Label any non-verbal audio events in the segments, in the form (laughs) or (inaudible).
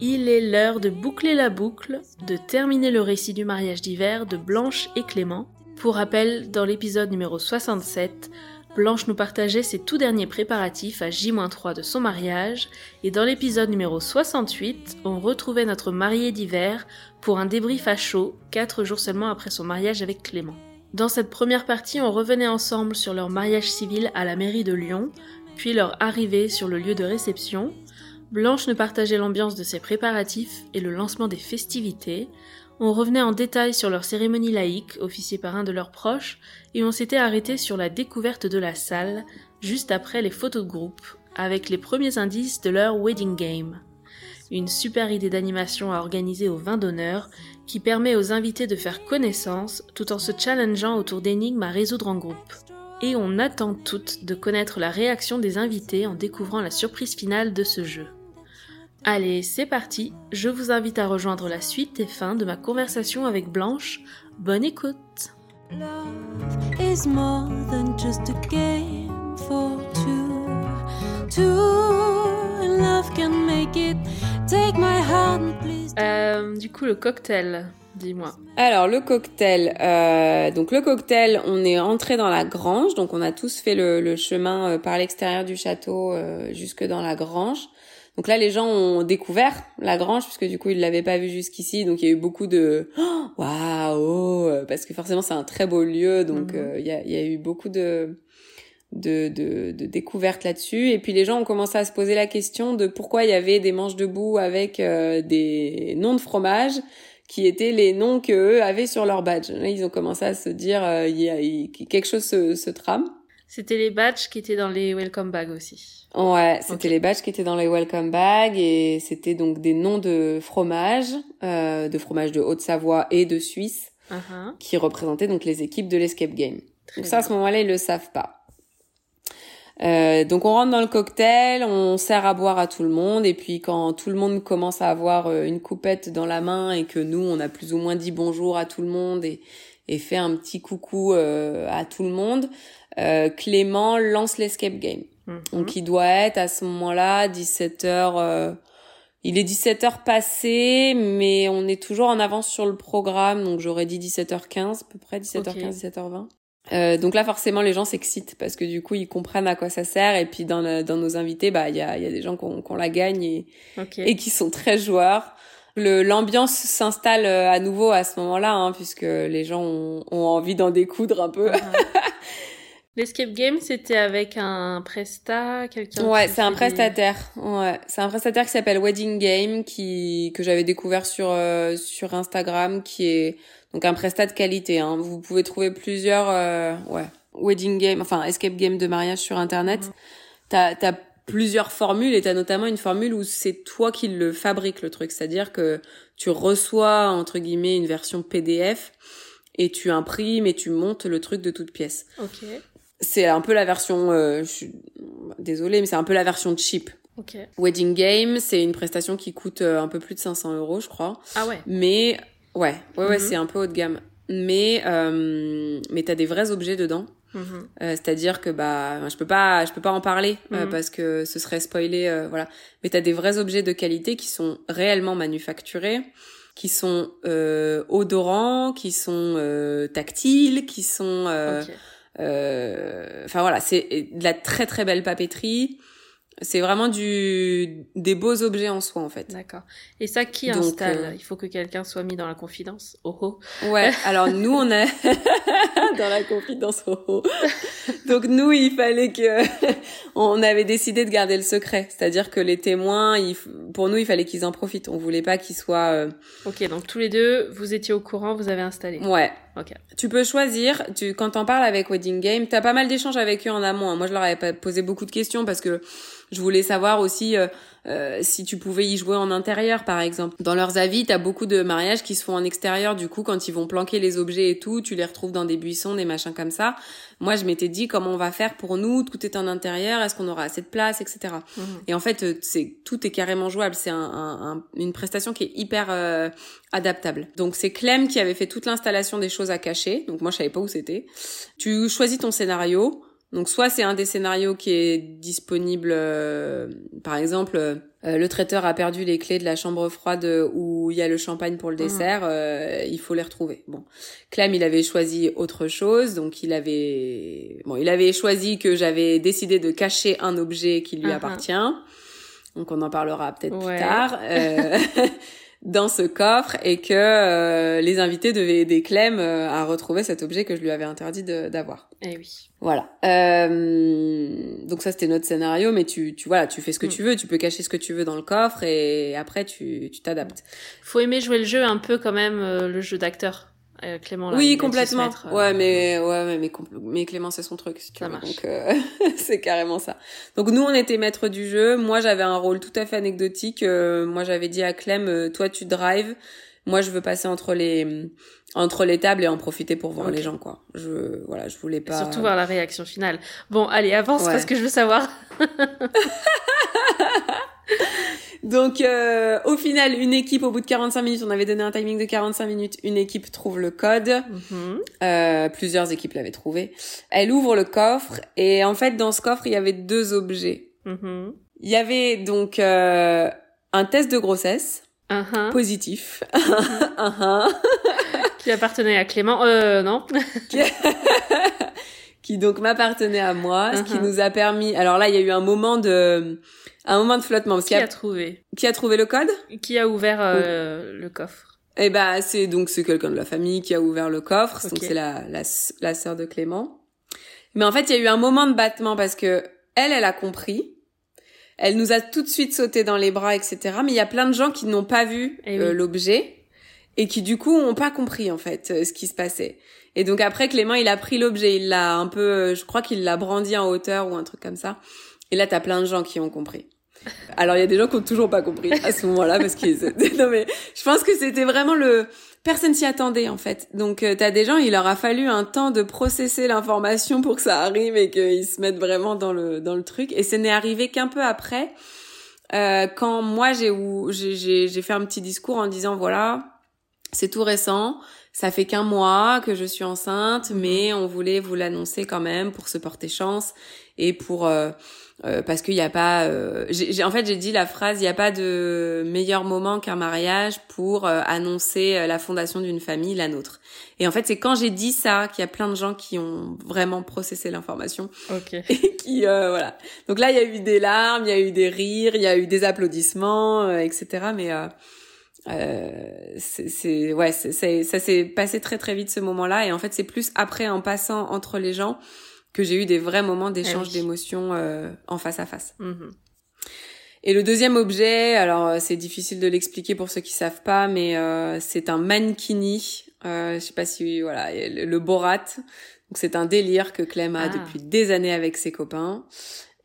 Il est l'heure de boucler la boucle, de terminer le récit du mariage d'hiver de Blanche et Clément. Pour rappel, dans l'épisode numéro 67, Blanche nous partageait ses tout derniers préparatifs à J-3 de son mariage, et dans l'épisode numéro 68, on retrouvait notre mariée d'hiver pour un débrief à chaud, 4 jours seulement après son mariage avec Clément. Dans cette première partie, on revenait ensemble sur leur mariage civil à la mairie de Lyon, puis leur arrivée sur le lieu de réception. Blanche nous partageait l'ambiance de ses préparatifs et le lancement des festivités. On revenait en détail sur leur cérémonie laïque, officiée par un de leurs proches, et on s'était arrêté sur la découverte de la salle, juste après les photos de groupe, avec les premiers indices de leur wedding game. Une super idée d'animation à organiser au vin d'honneur, qui permet aux invités de faire connaissance tout en se challengeant autour d'énigmes à résoudre en groupe. Et on attend toutes de connaître la réaction des invités en découvrant la surprise finale de ce jeu. Allez, c'est parti, je vous invite à rejoindre la suite et fin de ma conversation avec Blanche. Bonne écoute Love is more than just a game for two. Two, love can make it. Take my hand, please. euh, Du coup, le cocktail, dis-moi. Alors le cocktail, euh, donc le cocktail, on est entré dans la grange, donc on a tous fait le, le chemin euh, par l'extérieur du château euh, jusque dans la grange. Donc là, les gens ont découvert la grange puisque du coup ils l'avaient pas vu jusqu'ici, donc il y a eu beaucoup de Oh, (gasps) waouh, parce que forcément c'est un très beau lieu, donc Mhm. euh, il y, a, y eu beaucoup de de, de, de découvertes là-dessus. Et puis les gens ont commencé à se poser la question de pourquoi il y avait des manches debout avec euh, des noms de fromage qui étaient les noms que eux avaient sur leur badge. Là, ils ont commencé à se dire euh, il y a il- quelque chose se, se trame. C'était les badges qui étaient dans les welcome bags aussi. Ouais, c'était les badges qui étaient dans les welcome bags et c'était donc des noms de fromage, euh, de fromage de Haute-Savoie et de Suisse Uh-huh. qui représentaient donc les équipes de l'escape game. Très Donc ça, à ce moment-là, ils le savent pas. Euh, donc on rentre dans le cocktail, on sert à boire à tout le monde et puis quand tout le monde commence à avoir euh, une coupette dans la main et que nous on a plus ou moins dit bonjour à tout le monde et, et fait un petit coucou euh, à tout le monde, euh, Clément lance l'escape game. Mhm. Donc il doit être à ce moment-là 17h euh, il est 17h passé mais on est toujours en avance sur le programme donc j'aurais dit 17h15 à peu près 17h15 17h20. Euh, donc là forcément les gens s'excitent parce que du coup ils comprennent à quoi ça sert et puis dans, le- dans nos invités bah il y a, il y a des gens qu'on qu'on la gagne et, et qui sont très joueurs. Le l'ambiance s'installe euh, à nouveau à ce moment-là hein, puisque les gens ont, ont envie d'en découdre un peu. (laughs) L'escape game, c'était avec un presta, quelqu'un. Ouais, c'est un prestataire. Ouais, c'est un prestataire qui s'appelle Wedding Game qui que j'avais découvert sur euh, sur Instagram qui est donc un prestat de qualité hein. Vous pouvez trouver plusieurs euh, ouais, Wedding Game enfin escape game de mariage sur internet. T'as t'as plusieurs formules et t'as notamment une formule où c'est toi qui le fabrique le truc, c'est-à-dire que tu reçois entre guillemets une version PDF et tu imprimes et tu montes le truc de toute pièce Ok. C'est un peu la version euh, je suis désolée mais c'est un peu la version cheap Ok. wedding game c'est une prestation qui coûte euh, un peu plus de 500 euros je crois Ah ouais. mais ouais ouais ouais Mhm. c'est un peu haut de gamme mais euh, mais t'as des vrais objets dedans Mhm. Euh, c'est-à-dire que bah je peux pas je peux pas en parler euh, Mhm. parce que ce serait spoilé euh, voilà mais t'as des vrais objets de qualité qui sont réellement manufacturés qui sont euh, odorants qui sont euh, tactiles qui sont Ok. euh, Enfin voilà, c'est de la très très belle papeterie. C'est vraiment du des beaux objets en soi en fait. D'accord. Et ça, qui Donc, installe euh, Il faut que quelqu'un soit mis dans la confidence. Oh oh. Ouais, alors nous on a (laughs) dans la confidence. oh, oh. Donc nous il fallait que (laughs) on avait décidé de garder le secret, c'est-à-dire que les témoins, il pour nous il fallait qu'ils en profitent. On voulait pas qu'ils soient euh, Ok, donc tous les deux, vous étiez au courant, vous avez installé. ouais. Ok. Tu peux choisir, tu, quand t'en parles avec Wedding Game, t'as pas mal d'échanges avec eux en amont. hein. Moi, je leur avais posé beaucoup de questions parce que je voulais savoir aussi euh, euh, si tu pouvais y jouer en intérieur, par exemple. Dans leurs avis, t'as beaucoup de mariages qui se font en extérieur. Du coup, quand ils vont planquer les objets et tout, tu les retrouves dans des buissons, des machins comme ça. Moi, je m'étais dit comment on va faire pour nous. Tout est en intérieur. Est-ce qu'on aura assez de place, etc. Mhm. Et en fait, euh, c'est tout est carrément jouable. C'est un, un- un- une prestation qui est hyper euh, adaptable. Donc c'est Clem qui avait fait toute l'installation des choses à cacher. Donc moi je savais pas où c'était. Tu choisis ton scénario. Donc soit c'est un des scénarios qui est disponible, euh, par exemple, euh, le traiteur a perdu les clés de la chambre froide où il y a le champagne pour le Mhm. dessert, euh, il faut les retrouver. Bon, Clem il avait choisi autre chose, donc il avait, bon, il avait choisi que j'avais décidé de cacher un objet qui lui Mhm. appartient. Donc on en parlera peut-être Ouais. plus tard. (laughs) (laughs) dans ce coffre et que euh, les invités devaient aider Clem euh, à retrouver cet objet que je lui avais interdit d'avoir. Eh oui. Voilà. Euh, donc ça c'était notre scénario, mais tu tu voilà, tu fais ce que Mm. tu veux, tu peux cacher ce que tu veux dans le coffre et après tu tu t'adaptes. Faut aimer jouer le jeu un peu quand même, euh, le jeu d'acteur. Euh, Clément, là, Oui, complètement. mettre, euh, Ouais, mais ouais, mais mais, Clément c'est son truc, si tu Ça veux. marche. Donc euh, (laughs) c'est carrément ça. Donc nous on était maître du jeu. Moi j'avais un rôle tout à fait anecdotique. Euh, moi j'avais dit à Clem, euh, toi tu drives. Moi je veux passer entre les entre les tables et en profiter pour voir les gens quoi. Je voilà, je voulais pas. Surtout voir la réaction finale. Bon, allez, avance Ouais. parce que je veux savoir. (laughs) (laughs) Donc euh, au final une équipe au bout de 45 minutes, on avait donné un timing de 45 minutes. Une équipe trouve le code. Mhm. Euh, plusieurs équipes l'avaient trouvé. Elle ouvre le coffre et en fait dans ce coffre il y avait deux objets. Mhm. Il y avait donc euh, un test de grossesse positif, (laughs) (laughs) Qui appartenait à Clément. Euh, non. (laughs) qui donc m'appartenait à moi, ce qui nous a permis. Alors là il y a eu un moment de un moment de flottement parce Qui qu'il y a a trouvé qui a trouvé le code Qui a ouvert euh, le coffre Eh ben c'est donc c'est quelqu'un de la famille qui a ouvert le coffre, donc c'est la la la sœur de Clément. Mais en fait, il y a eu un moment de battement parce que elle elle a compris. Elle nous a tout de suite sauté dans les bras, etc. Mais il y a plein de gens qui n'ont pas vu Eh euh, l'objet et qui du coup ont pas compris en fait euh, ce qui se passait. Et donc après Clément, il a pris l'objet, il l'a un peu, euh, je crois qu'il l'a brandi en hauteur ou un truc comme ça. Et là, t'as plein de gens qui ont compris. Alors il y a des gens qui ont toujours pas compris à ce moment-là parce qu'ils (laughs) non mais je pense que c'était vraiment le personne s'y attendait en fait. Donc euh, t'as des gens, il leur a fallu un temps de processer l'information pour que ça arrive et qu'ils se mettent vraiment dans le dans le truc. Et ce n'est arrivé qu'un peu après, euh, quand moi j'ai j'ai j'ai j'ai fait un petit discours en disant voilà c'est tout récent, ça fait qu'un mois que je suis enceinte, mais on voulait vous l'annoncer quand même pour se porter chance et pour euh, euh, parce qu'il n'y a pas. euh, j'ai, en fait, j'ai dit la phrase il n'y a pas de meilleur moment qu'un mariage pour euh, annoncer euh, la fondation d'une famille, la nôtre. Et en fait, c'est quand j'ai dit ça qu'il y a plein de gens qui ont vraiment processé l'information Ok. (laughs) et qui euh, voilà. Donc là, il y a eu des larmes, il y a eu des rires, il y a eu des applaudissements, euh, etc. Mais c'est, ouais, c'est- ça s'est passé très très vite ce moment-là. Et en fait, c'est plus après en passant entre les gens que j'ai eu des vrais moments d'échange oui. d'émotions euh, en face à face. Mhm. Et le deuxième objet, alors euh, c'est difficile de l'expliquer pour ceux qui savent pas, mais euh, c'est un mankini. Euh, je sais pas si voilà le, le Borat. Donc c'est un délire que Clem a Ah. depuis des années avec ses copains.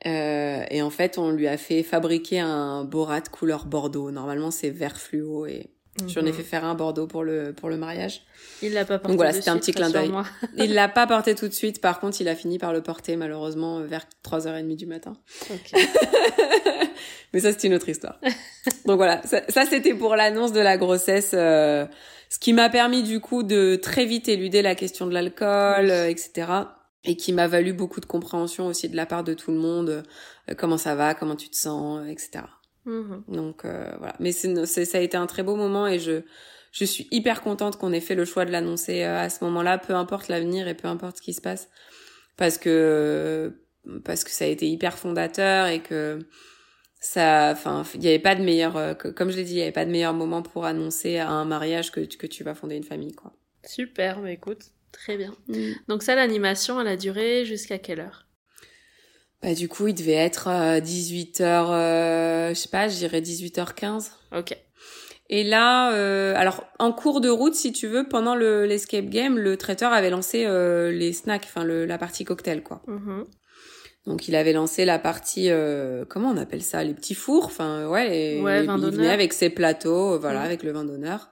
Euh, et en fait, on lui a fait fabriquer un Borat couleur Bordeaux. Normalement, c'est vert fluo et j'en ai Mhm. fait faire un Bordeaux pour le pour le mariage. Il l'a pas porté. Donc voilà, c'était un petit clin d'œil. (laughs) Il l'a pas porté tout de suite. Par contre, il a fini par le porter malheureusement vers 3h30 du matin. Ok. (laughs) Mais ça, c'est une autre histoire. (laughs) Donc voilà, ça, ça, c'était pour l'annonce de la grossesse, euh, ce qui m'a permis du coup de très vite éluder la question de l'alcool, Oui. euh, etc. Et qui m'a valu beaucoup de compréhension aussi de la part de tout le monde. euh, comment ça va, comment tu te sens, etc. Mhm. Donc euh, voilà. Mais c'est, ça a été un très beau moment et je, je suis hyper contente qu'on ait fait le choix de l'annoncer euh, à ce moment-là, peu importe l'avenir et peu importe ce qui se passe. Parce que parce que ça a été hyper fondateur et que ça, enfin, il n'y avait pas de meilleur, euh, comme je l'ai dit, il n'y avait pas de meilleur moment pour annoncer à un mariage que, que tu vas fonder une famille, quoi. Super, mais écoute, très bien. Mm. Donc ça, l'animation, elle a duré jusqu'à quelle heure? Bah du coup, il devait être 18h, euh, je sais pas, je dirais 18h15. Ok. Et là, euh, alors en cours de route, si tu veux, pendant le l'escape game, le traiteur avait lancé euh, les snacks, enfin la partie cocktail, quoi. Mm-hmm. Donc il avait lancé la partie, euh, comment on appelle ça, les petits fours, enfin ouais, ouais il venait avec ses plateaux, voilà, mm. avec le vin d'honneur.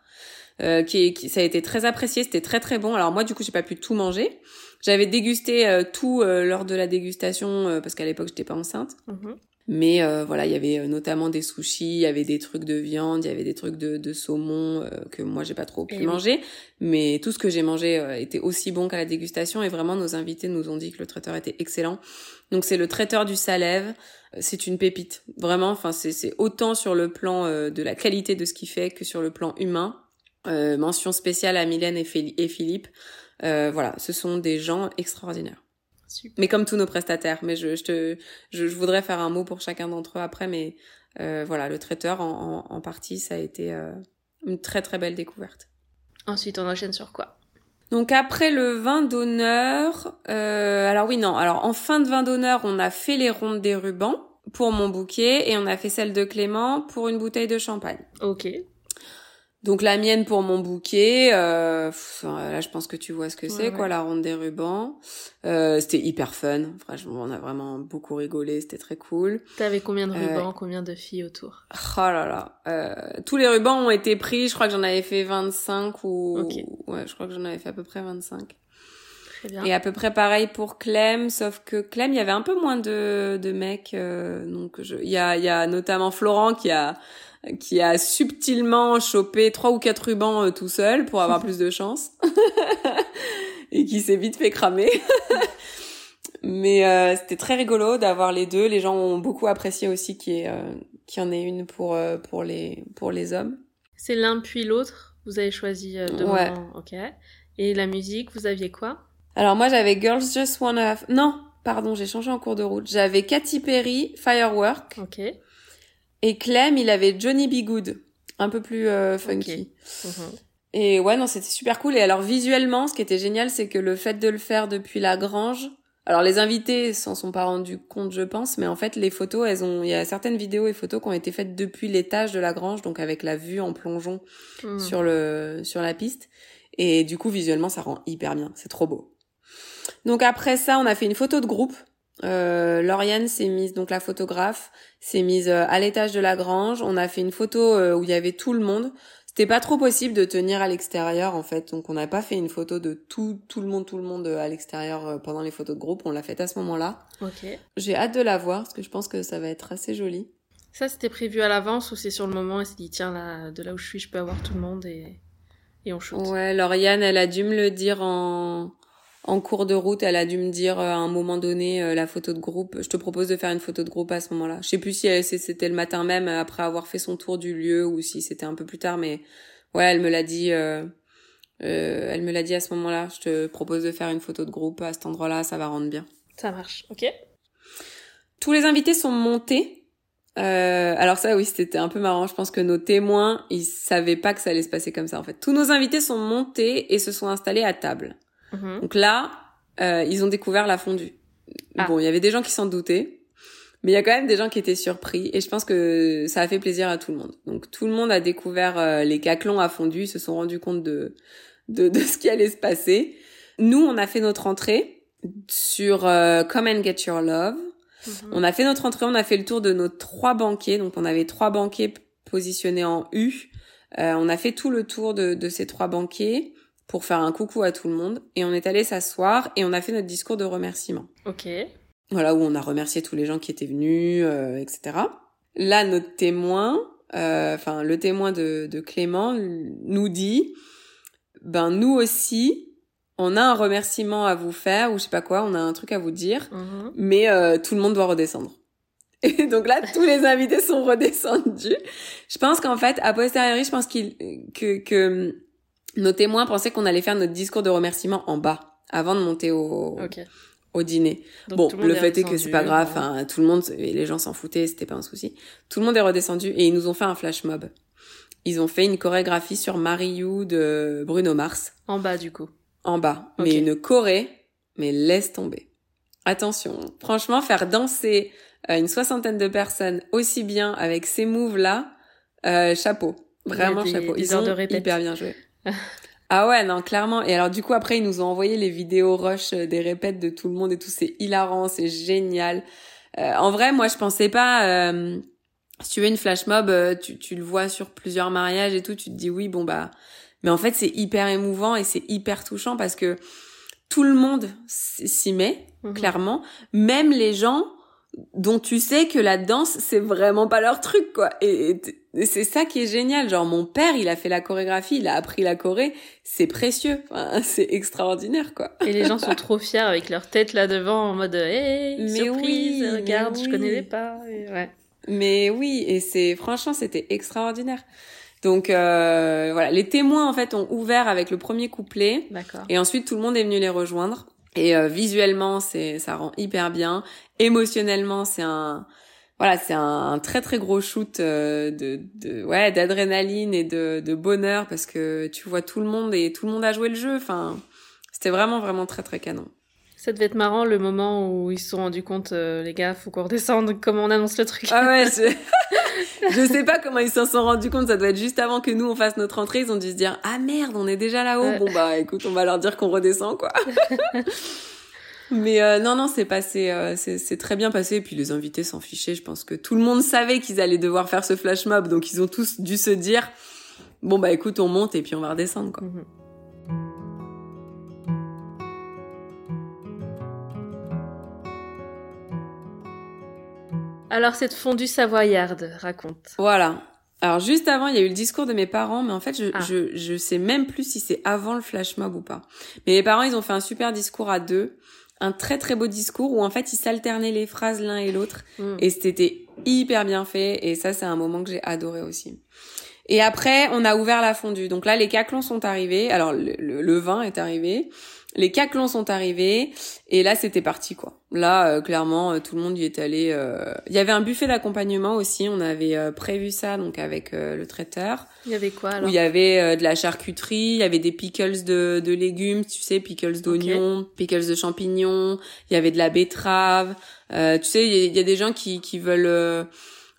Euh, qui, qui, ça a été très apprécié, c'était très très bon. Alors moi du coup j'ai pas pu tout manger. J'avais dégusté euh, tout euh, lors de la dégustation parce qu'à l'époque j'étais pas enceinte. Mm-hmm. Mais voilà, il y avait notamment des sushis, il y avait des trucs de viande, il y avait des trucs de, de saumon que moi j'ai pas trop pu manger. Mais tout ce que j'ai mangé était aussi bon qu'à la dégustation et vraiment nos invités nous ont dit que le traiteur était excellent. Donc c'est le traiteur du Salève. C'est une pépite, vraiment. Enfin c'est autant sur le plan de la qualité de ce qu'il fait que sur le plan humain. Euh, mention spéciale à Mylène et, Philippe. Euh, voilà, ce sont des gens extraordinaires. Super. Mais comme tous nos prestataires, mais je, je, te, je, voudrais faire un mot pour chacun d'entre eux après, mais euh, voilà, le traiteur en, en, partie, ça a été euh, une très très belle découverte. Ensuite, on enchaîne sur quoi? Donc après le vin d'honneur, euh, alors oui non, alors en fin de vin d'honneur, on a fait les rondes des rubans pour mon bouquet et on a fait celle de Clément pour une bouteille de champagne. Ok. Donc la mienne pour mon bouquet, euh, là je pense que tu vois ce que c'est quoi la ronde des rubans. Euh, c'était hyper fun, franchement on a vraiment beaucoup rigolé, c'était très cool. T'avais combien de rubans, euh, combien de filles autour? Oh là là, euh, tous les rubans ont été pris, je crois que j'en avais fait 25 ou ouais, je crois que j'en avais fait à peu près 25. Très bien. Et à peu près pareil pour Clem, sauf que Clem, il y avait un peu moins de, de mecs, euh, donc il y a, y a notamment Florent qui a qui a subtilement chopé trois ou quatre rubans euh, tout seul pour avoir (laughs) plus de chance (laughs) et qui s'est vite fait cramer. (laughs) Mais euh, c'était très rigolo d'avoir les deux. Les gens ont beaucoup apprécié aussi qu'il y, euh, y en ait une pour euh, pour les pour les hommes. C'est l'un puis l'autre. Vous avez choisi deux ouais. ok. Et la musique, vous aviez quoi? Alors moi j'avais Girls Just Wanna. Non, pardon, j'ai changé en cours de route. J'avais Katy Perry, Firework. Ok. Et Clem, il avait Johnny B. Good, un peu plus euh, funky. Mhm. Et ouais, non, c'était super cool. Et alors visuellement, ce qui était génial, c'est que le fait de le faire depuis la grange, alors les invités s'en sont pas rendus compte, je pense, mais en fait les photos, elles ont, il y a certaines vidéos et photos qui ont été faites depuis l'étage de la grange, donc avec la vue en plongeon mhm. sur le sur la piste. Et du coup visuellement, ça rend hyper bien. C'est trop beau. Donc après ça, on a fait une photo de groupe euh, Lauriane s'est mise, donc la photographe, s'est mise euh, à l'étage de la grange. On a fait une photo euh, où il y avait tout le monde. C'était pas trop possible de tenir à l'extérieur en fait, donc on n'a pas fait une photo de tout tout le monde tout le monde à l'extérieur pendant les photos de groupe. On l'a faite à ce moment-là. Ok. J'ai hâte de la voir parce que je pense que ça va être assez joli. Ça c'était prévu à l'avance ou c'est sur le moment et s'est dit tiens là de là où je suis je peux avoir tout le monde et et on shoot? Ouais, Lauriane elle a dû me le dire en en cours de route, elle a dû me dire euh, à un moment donné euh, la photo de groupe. Je te propose de faire une photo de groupe à ce moment-là. Je sais plus si c'était le matin même après avoir fait son tour du lieu ou si c'était un peu plus tard, mais ouais, elle me l'a dit. Euh, elle me l'a dit à ce moment-là. Je te propose de faire une photo de groupe à cet endroit-là, ça va rendre bien. Ça marche, ok. Tous les invités sont montés. alors ça, oui, c'était un peu marrant. Je pense que nos témoins, ils savaient pas que ça allait se passer comme ça. En fait, tous nos invités sont montés et se sont installés à table. Mhm. Donc là, euh, ils ont découvert la fondue. Ah. Bon, il y avait des gens qui s'en doutaient, mais il y a quand même des gens qui étaient surpris et je pense que ça a fait plaisir à tout le monde. Donc tout le monde a découvert euh, les caclons à fondu, se sont rendus compte de, de, de (laughs) ce qui allait se passer. Nous, on a fait notre entrée sur euh, Come and Get Your Love. Mhm. On a fait notre entrée, on a fait le tour de nos trois banquiers. Donc on avait trois banquiers positionnés en U. Euh, on a fait tout le tour de, de ces trois banquiers pour faire un coucou à tout le monde. Et on est allé s'asseoir et on a fait notre discours de remerciement. Ok. Voilà, où on a remercié tous les gens qui étaient venus, euh, etc. Là, notre témoin, euh, enfin le témoin de, de Clément, nous dit, ben nous aussi, on a un remerciement à vous faire ou je sais pas quoi, on a un truc à vous dire, mhm. mais euh, tout le monde doit redescendre. (laughs) Et donc là, tous les invités sont (laughs) redescendus. Je pense qu'en fait, à posteriori, je pense qu'il que, que nos témoins pensaient qu'on allait faire notre discours de remerciement en bas, avant de monter au, au dîner. Donc, bon, le fait est que c'est pas grave, bon. enfin, tout le monde, et les gens s'en foutaient, c'était pas un souci. Tout le monde est redescendu et ils nous ont fait un flash mob. Ils ont fait une chorégraphie sur Marie You de Bruno Mars, En bas, du coup. en bas. Mais une choré, mais laisse tomber. Attention, franchement, faire danser euh, une soixantaine de personnes aussi bien avec ces moves-là, euh, chapeau. Vraiment des- chapeau. Ils ont de hyper bien joué. (laughs) ah ouais, non, clairement. Et alors, du coup, après, ils nous ont envoyé les vidéos rush euh, des répètes de tout le monde et tout. C'est hilarant, c'est génial. Euh, en vrai, moi, je pensais pas... euh, si tu veux une flash mob, euh, tu, tu le vois sur plusieurs mariages et tout, tu te dis oui, bon bah... Mais en fait, c'est hyper émouvant et c'est hyper touchant parce que tout le monde s'y met, Mhm. clairement. Même les gens dont tu sais que la danse, c'est vraiment pas leur truc, quoi. Et, c'est ça qui est génial. Genre, mon père, il a fait la chorégraphie, il a appris la choré. C'est précieux. Enfin, (laughs) c'est extraordinaire, quoi. Et les gens sont trop fiers avec leur tête là devant en mode hey, Mais surprise, oui, mais regarde, je oui. connais les pas. Et ouais. Mais oui, et c'est franchement c'était extraordinaire. Donc euh, voilà, les témoins en fait ont ouvert avec le premier couplet D'accord. et ensuite tout le monde est venu les rejoindre. Et euh, visuellement c'est ça rend hyper bien. Émotionnellement c'est un voilà c'est un, très très gros shoot euh, de, de ouais d'adrénaline et de, de bonheur parce que tu vois tout le monde et tout le monde a joué le jeu. Enfin c'était vraiment vraiment très très canon. Ça devait être marrant le moment où ils se sont rendus compte, euh, les gars, faut qu'on redescende, comment on annonce le truc. Ah ouais, je... (laughs) je sais pas comment ils s'en sont rendus compte. Ça doit être juste avant que nous on fasse notre entrée. Ils ont dû se dire ah merde, on est déjà là-haut. Bon bah écoute, on va leur dire qu'on redescend quoi. (laughs) Mais euh, non non, c'est passé, euh, c'est c'est très bien passé. Et puis les invités s'en fichaient. Je pense que tout le monde savait qu'ils allaient devoir faire ce flash mob, donc ils ont tous dû se dire bon bah écoute, on monte et puis on va redescendre quoi. Mhm. Alors cette fondue savoyarde, raconte. Voilà. Alors juste avant, il y a eu le discours de mes parents, mais en fait, je, Ah. je, je sais même plus si c'est avant le flash mob ou pas. Mais mes parents, ils ont fait un super discours à deux, un très très beau discours où en fait, ils s'alternaient les phrases l'un et l'autre, Mm. et c'était hyper bien fait, et ça, c'est un moment que j'ai adoré aussi. Et après, on a ouvert la fondue. Donc là, les caclons sont arrivés. Alors, le, le- le vin est arrivé. Les caclons sont arrivés. Et là, c'était parti, quoi. Là, euh, clairement, euh, tout le monde y est allé. euh, Il y avait un buffet d'accompagnement aussi. On avait euh, prévu ça, donc avec euh, le traiteur. Il y avait quoi Où alors il y avait euh, de la charcuterie, il y avait des pickles de, de légumes, tu sais, pickles d'oignons, pickles de champignons. Il y avait de la betterave. Euh, tu sais, il y, y a des gens qui, qui veulent...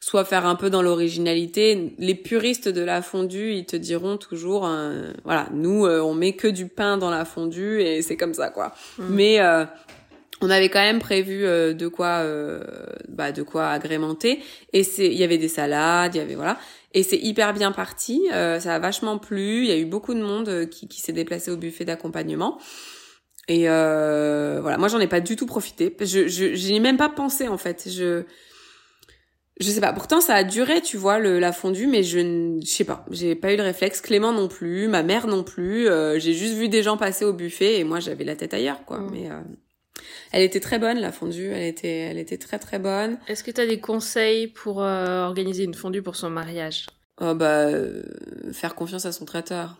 soit faire un peu dans l'originalité. Les puristes de la fondue, ils te diront toujours, euh, voilà, nous, euh, on met que du pain dans la fondue et c'est comme ça, quoi. Mm. Mais euh, on avait quand même prévu euh, de quoi, euh, bah, de quoi agrémenter. Et c'est, il y avait des salades, il y avait voilà. Et c'est hyper bien parti. euh, ça a vachement plu. Il y a eu beaucoup de monde qui, qui s'est déplacé au buffet d'accompagnement. Et euh, voilà, moi j'en ai pas du tout profité. Je, je, j'y ai même pas pensé en fait. Je je sais pas. Pourtant, ça a duré, tu vois, le, la fondue, mais je, ne- je sais pas. J'ai pas eu le réflexe. Clément non plus, ma mère non plus. Euh, j'ai juste vu des gens passer au buffet et moi j'avais la tête ailleurs, quoi. Mm. Mais euh, elle était très bonne, la fondue. Elle était, elle était très très bonne. Est-ce que tu as des conseils pour euh, organiser une fondue pour son mariage? Oh bah, euh, faire confiance à son traiteur.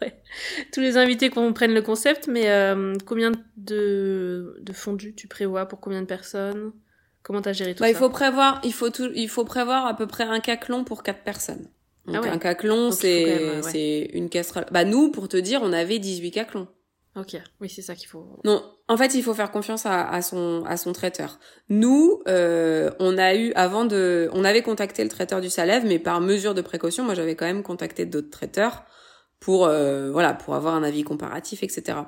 (laughs) Tous les invités comprennent le concept, mais euh, combien de, de fondues tu prévois pour combien de personnes? Comment t'as géré tout Bah, ça il faut prévoir, il faut tout, il faut prévoir à peu près un caclon pour quatre personnes. Donc Ah ouais. un caclon, c'est ouais. c'est une casserole. Bah nous, pour te dire, on avait 18 caclons. Ok, oui, c'est ça qu'il faut. Non, en fait, il faut faire confiance à, à son à son traiteur. Nous, euh, on a eu avant de, on avait contacté le traiteur du Salève, mais par mesure de précaution, moi j'avais quand même contacté d'autres traiteurs pour euh, voilà pour avoir un avis comparatif, etc.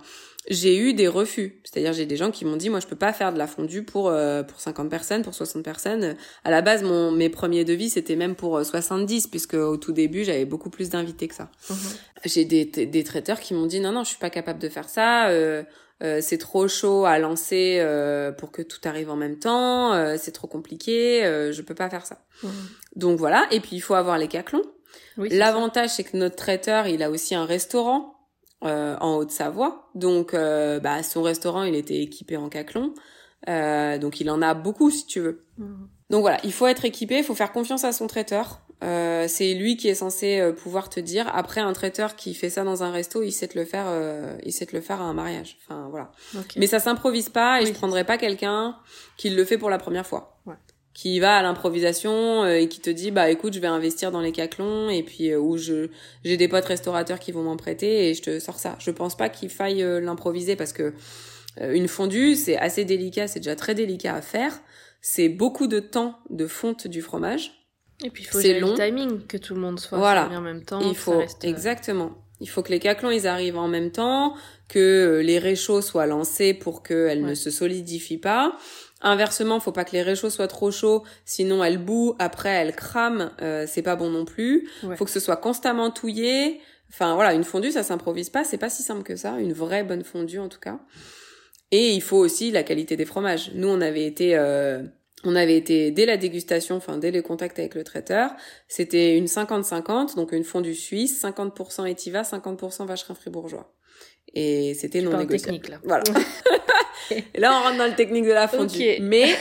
J'ai eu des refus, c'est-à-dire j'ai des gens qui m'ont dit moi je peux pas faire de la fondue pour euh, pour 50 personnes, pour 60 personnes. À la base, mon mes premiers devis c'était même pour euh, 70 puisque au tout début j'avais beaucoup plus d'invités que ça. Mhm. J'ai des, des traiteurs qui m'ont dit non non je suis pas capable de faire ça. Euh, euh, c'est trop chaud à lancer euh, pour que tout arrive en même temps. euh, c'est trop compliqué. Euh, je peux pas faire ça. Mhm. Donc voilà. Et puis il faut avoir les caclons. Oui, L'avantage c'est que notre traiteur il a aussi un restaurant euh, en Haute-Savoie. Donc euh, bah son restaurant il était équipé en caclon. Euh, donc il en a beaucoup si tu veux. Mhm. Donc voilà, il faut être équipé, il faut faire confiance à son traiteur. Euh, c'est lui qui est censé euh, pouvoir te dire. Après, un traiteur qui fait ça dans un resto, il sait te le faire, euh, il sait te le faire à un mariage. Enfin voilà. Mais ça s'improvise pas et Oui. je prendrais pas quelqu'un qui le fait pour la première fois. Qui va à l'improvisation euh, et qui te dit bah écoute je vais investir dans les caclons et puis euh, où je j'ai des potes restaurateurs qui vont m'en prêter et je te sors ça. Je pense pas qu'il faille euh, l'improviser parce que euh, une fondue c'est assez délicat, c'est déjà très délicat à faire. C'est beaucoup de temps de fonte du fromage. Et puis il faut c'est long. le timing, que tout le monde soit Voilà. en même temps. il faut reste, exactement. Il faut que les caclons ils arrivent en même temps, que les réchauds soient lancés pour qu'elles ne se solidifient pas. Inversement, faut pas que les réchauds soient trop chauds, sinon elles bouent, après elles crament, euh, c'est pas bon non plus. Ouais. Faut que ce soit constamment touillé. Enfin voilà, une fondue ça s'improvise pas, c'est pas si simple que ça, une vraie bonne fondue en tout cas. Et il faut aussi la qualité des fromages. Nous on avait été euh, on avait été dès la dégustation, enfin dès les contacts avec le traiteur, c'était une 50-50, donc une fondue suisse, 50% étiva, 50% vacherin fribourgeois. Et c'était non négociable. technique là. Voilà. (laughs) Et là, on rentre dans le technique de la fondue. Mais,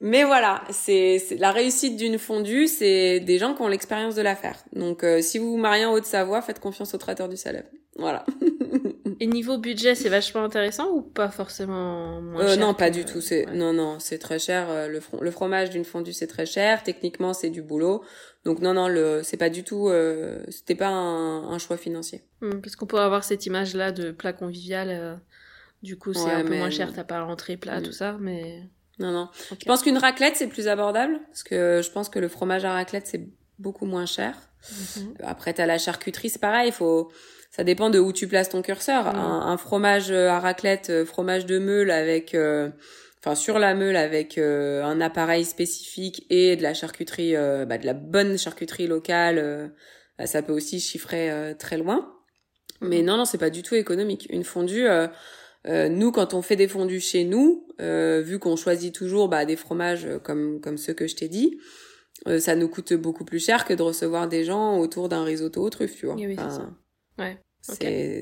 mais voilà, c'est la réussite d'une fondue, c'est des gens qui ont l'expérience de la faire. Donc, euh, si vous vous mariez en Haute-Savoie, faites confiance au traiteur du Salem. Voilà. (laughs) Et niveau budget, c'est vachement intéressant ou pas forcément moins Euh, cher non, pas que- du tout. C'est ouais. non, non, c'est très cher. euh, Le, fro- le fromage d'une fondue, c'est très cher. Techniquement, c'est du boulot. Donc non, non, le, c'est pas du tout. euh, C'était pas un, un choix financier. Hmm, parce qu'on pourrait avoir cette image-là de plat convivial. euh, du coup, c'est Ouais, un peu mais moins cher, t'as pas l'entrée, plat, tout ça, mais... Non, non. Je pense qu'une raclette, c'est plus abordable parce que je pense que le fromage à raclette, c'est beaucoup moins cher. Mhm. Après, t'as la charcuterie, c'est pareil. Faut, ça dépend de où tu places ton curseur. Un, un fromage euh, à raclette, euh, fromage de meule avec, euh, enfin sur la meule avec euh, un appareil spécifique et de la charcuterie, euh, bah, de la bonne charcuterie locale, euh, bah, ça peut aussi chiffrer très loin. Mais non, non, c'est pas du tout économique. Une fondue. Euh, nous, quand on fait des fondues chez nous, euh, vu qu'on choisit toujours bah, des fromages euh, comme comme ceux que je t'ai dit, euh, ça nous coûte beaucoup plus cher que de recevoir des gens autour d'un risotto aux truffes, tu vois. Oui, ça. Ouais,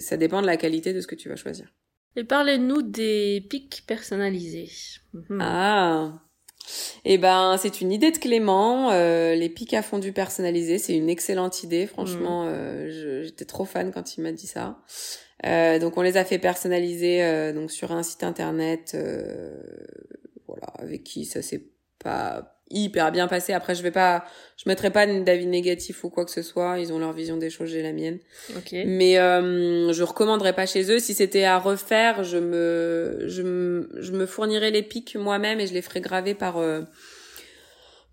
Ça dépend de la qualité de ce que tu vas choisir. Et parlez-nous des pics personnalisés. Mhm. Ah Eh ben, c'est une idée de Clément. euh, les pics à fondu personnalisés, c'est une excellente idée. Franchement, euh, je- j'étais trop fan quand il m'a dit ça. Euh, donc, on les a fait personnaliser euh, donc sur un site internet, euh, voilà, avec qui ça s'est pas hyper bien passé. Après, je vais pas, je mettrai pas d'avis négatif ou quoi que ce soit. Ils ont leur vision des choses, j'ai la mienne. Ok. Mais euh, je recommanderais pas chez eux. Si c'était à refaire, je me, je me, je me fournirais les pics moi-même et je les ferais graver par, euh,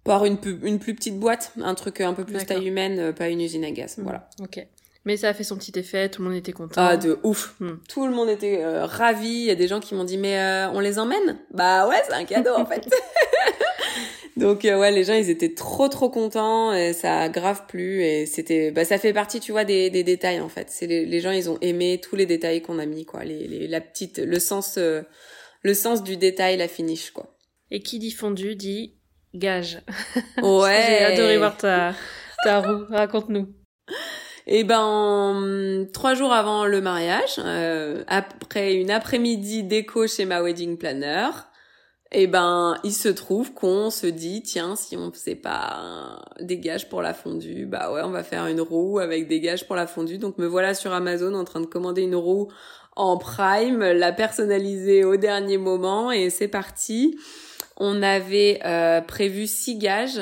par une, pu- une plus petite boîte, un truc un peu plus taille humaine, euh, pas une usine à gaz. Mhm. Voilà. Ok. Mais ça a fait son petit effet, tout le monde était content. Ah, de ouf. Hmm. Tout le monde était euh, ravi. Il y a des gens qui m'ont dit mais euh, on les emmène? Bah ouais, c'est un cadeau en fait. (laughs) Donc euh, ouais, les gens ils étaient trop trop contents et ça a grave plu et c'était bah ça fait partie tu vois des, des détails en fait. C'est les, les gens ils ont aimé tous les détails qu'on a mis quoi, les, les la petite le sens euh, le sens du détail, la finish quoi. Et qui dit fondu dit gage. Ouais. (laughs) J'ai adoré voir ta, ta roue. Raconte-nous. Et ben trois jours avant le mariage, euh, après une après-midi déco chez ma wedding planner, et ben il se trouve qu'on se dit tiens si on faisait pas des gages pour la fondue, bah ouais on va faire une roue avec des gages pour la fondue. Donc me voilà sur Amazon en train de commander une roue en prime, la personnaliser au dernier moment et c'est parti. On avait euh, prévu six gages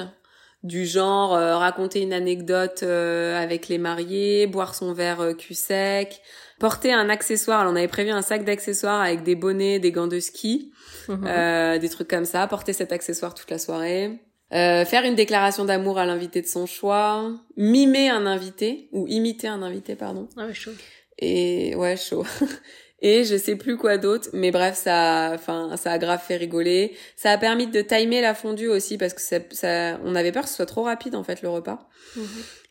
du genre euh, raconter une anecdote euh, avec les mariés, boire son verre euh, cul sec, porter un accessoire. Alors, on avait prévu un sac d'accessoires avec des bonnets, des gants de ski, Euh, des trucs comme ça. Porter cet accessoire toute la soirée. Euh, faire une déclaration d'amour à l'invité de son choix, mimer un invité ou imiter un invité pardon Ah ouais, chaud. et ouais chaud (laughs) et je sais plus quoi d'autre mais bref ça enfin ça a grave fait rigoler ça a permis de timer la fondue aussi parce que ça, ça on avait peur que ce soit trop rapide en fait le repas Mhm.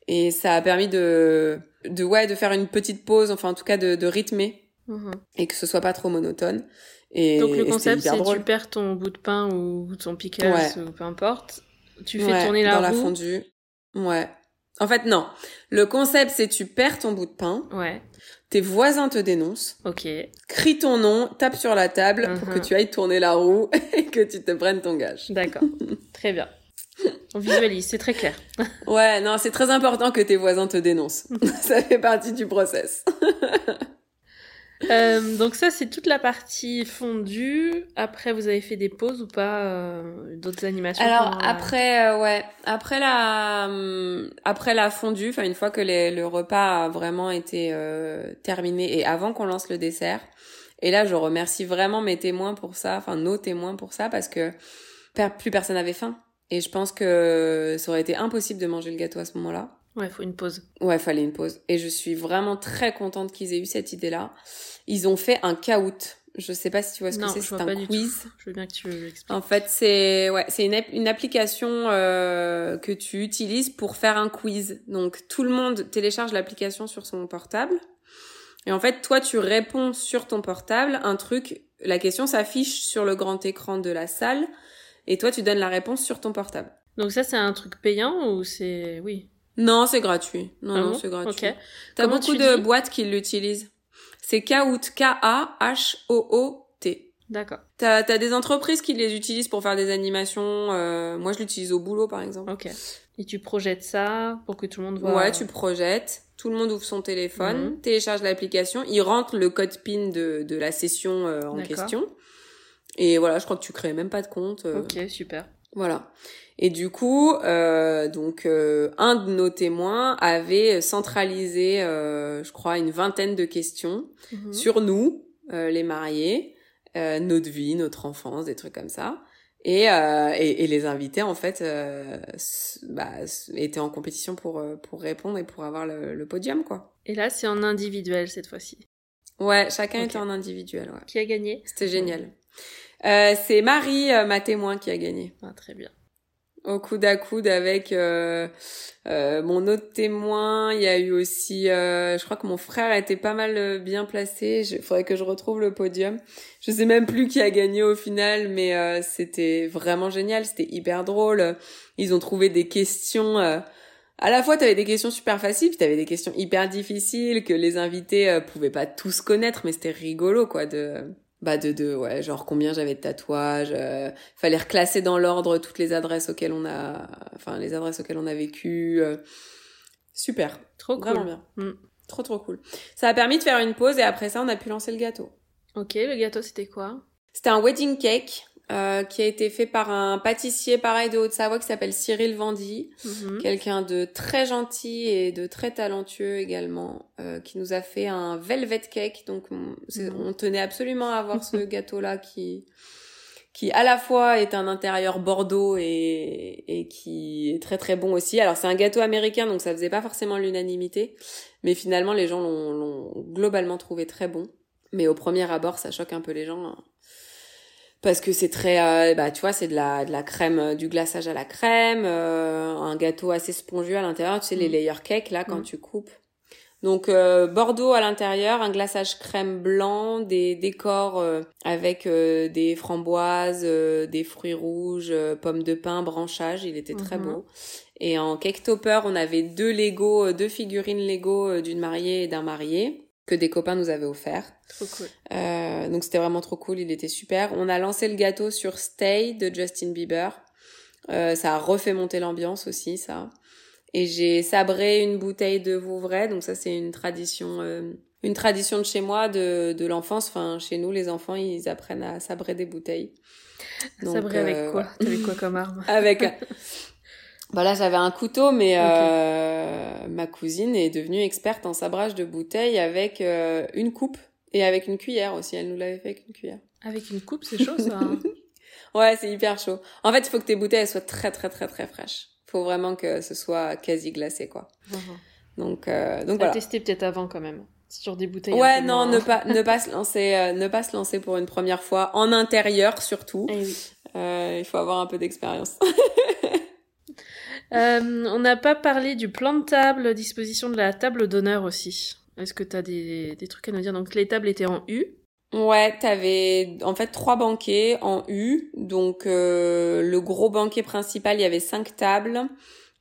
et ça a permis de de ouais de faire une petite pause enfin en tout cas de, de rythmer Mhm. et que ce soit pas trop monotone et Donc le concept, c'est tu perds ton bout de pain ou ton pickles Ouais. ou peu importe. Tu fais Ouais, tourner la dans la roue. fondue ouais en fait non le concept c'est tu perds ton bout de pain Ouais. tes voisins te dénoncent Ok. crie ton nom, tape sur la table pour que tu ailles tourner la roue (laughs) et que tu te prennes ton gage. D'accord. (laughs) Très bien. On visualise, c'est très clair. ouais, non, c'est très important que tes voisins te dénoncent. (laughs) ça fait partie du process. Euh, donc ça, c'est toute la partie fondue. Après, vous avez fait des pauses ou pas euh, D'autres animations Alors après, euh, ouais, après la hum, après la fondue, enfin une fois que les, le repas a vraiment été terminé et avant qu'on lance le dessert. Et là, je remercie vraiment mes témoins pour ça, enfin nos témoins pour ça, parce que plus personne n'avait faim. Et je pense que ça aurait été impossible de manger le gâteau à ce moment-là. Ouais, il faut une pause. Ouais, fallait une pause. Et je suis vraiment très contente qu'ils aient eu cette idée-là. Ils ont fait un caout. Je sais pas si tu vois ce que c'est. C'est un quiz. Je veux bien que tu l'expliques. En fait, c'est ouais, c'est une, une application euh, que tu utilises pour faire un quiz. Donc tout le monde télécharge l'application sur son portable. Et en fait, toi, tu réponds sur ton portable un truc. La question s'affiche sur le grand écran de la salle, et toi, tu donnes la réponse sur ton portable. Donc ça, c'est un truc payant ou c'est oui non, c'est gratuit. Non, ah non, c'est gratuit. Okay. T'as beaucoup de boîtes qui l'utilisent. C'est Kahoot, K-A-H-O-O-T. D'accord. T'as as des entreprises qui les utilisent pour faire des animations. Euh, moi, je l'utilise au boulot, par exemple. Ok. Et tu projettes ça pour que tout le monde voit. Ouais, tu projettes. Tout le monde ouvre son téléphone, mhm. télécharge l'application, il rentre le code PIN de, de la session euh, en question. Et voilà, je crois que tu crées même pas de compte. Euh. Ok, super. Voilà. Et du coup, euh, donc euh, un de nos témoins avait centralisé, euh, je crois, une vingtaine de questions mhm. sur nous, euh, les mariés, euh, notre vie, notre enfance, des trucs comme ça. Et, et, et, les invités en fait bah, étaient en compétition pour pour répondre et pour avoir le, le podium quoi. Et là c'est en individuel cette fois-ci. Ouais, chacun était en individuel. Ouais. Qui a gagné? C'était génial. c'est Marie, ma témoin, qui a gagné. Ah, très bien au coude à coude avec euh, euh, mon autre témoin. Il y a eu aussi, euh, je crois que mon frère était pas mal bien placé. Il faudrait que je retrouve le podium. Je sais même plus qui a gagné au final, mais c'était vraiment génial. C'était hyper drôle. Ils ont trouvé des questions. à la fois, tu avais des questions super faciles, puis tu avais des questions hyper difficiles que les invités pouvaient pas tous connaître, mais c'était rigolo, quoi, de bah de de ouais genre combien j'avais de tatouages euh, fallait reclasser dans l'ordre toutes les adresses auxquelles on a enfin les adresses auxquelles on a vécu euh. super. Trop vraiment bien. Mm. trop trop cool. Ça a permis de faire une pause et après ça on a pu lancer le gâteau. Ok le gâteau c'était quoi? C'était un wedding cake euh, qui a été fait par un pâtissier pareil de Haute-Savoie qui s'appelle Cyril Vendy, mhm. quelqu'un de très gentil et de très talentueux également, euh, qui nous a fait un velvet cake. Donc on, mhm. on tenait absolument à avoir ce (laughs) gâteau-là qui qui à la fois est un intérieur Bordeaux et, et qui est très très bon aussi. Alors c'est un gâteau américain donc ça faisait pas forcément l'unanimité, mais finalement les gens l'ont globalement trouvé très bon. Mais au premier abord ça choque un peu les gens. Hein parce que c'est très euh, bah tu vois c'est de la de la crème euh, du glaçage à la crème euh, un gâteau assez spongieux à l'intérieur tu sais les mm. layer cake là quand mm. tu coupes donc Bordeaux à l'intérieur un glaçage crème blanc des décors avec des framboises des fruits rouges pommes de pin branchage il était très mm-hmm. beau et en cake topper on avait deux Lego deux figurines Lego d'une mariée et d'un marié que des copains nous avaient offert. Trop cool. Euh, donc c'était vraiment trop cool, il était super. On a lancé le gâteau sur Stay de Justin Bieber. Euh, ça a refait monter l'ambiance aussi, ça. Et j'ai sabré une bouteille de Vouvray, donc ça c'est une tradition, euh, une tradition de chez moi, de, de l'enfance. Enfin, chez nous, les enfants, ils apprennent à sabrer des bouteilles. Donc, sabrer avec quoi? Avec quoi comme arme? (laughs) Avec bah là, j'avais un couteau, mais euh, ma cousine est devenue experte en sabrage de bouteilles avec euh, une coupe et avec une cuillère aussi. Elle nous l'avait fait avec une cuillère. Avec une coupe, c'est chaud ça. Hein (laughs) ouais, c'est hyper chaud. En fait, il faut que tes bouteilles elles soient très très très très fraîches. Faut vraiment que ce soit quasi glacé quoi. Uh-huh. Donc euh, donc voilà. tester peut-être avant quand même sur des bouteilles. Ouais, non, ne (laughs) pas ne pas se lancer euh, ne pas se lancer pour une première fois en intérieur surtout. Eh oui. Euh, il faut avoir un peu d'expérience. (laughs) Euh, on n'a pas parlé du plan de table, disposition de la table d'honneur aussi. Est-ce que tu as des, des, trucs à nous dire? Donc les tables étaient en U. Ouais, t'avais en fait trois banquets en U. Donc euh, le gros banquet principal, il y avait cinq tables.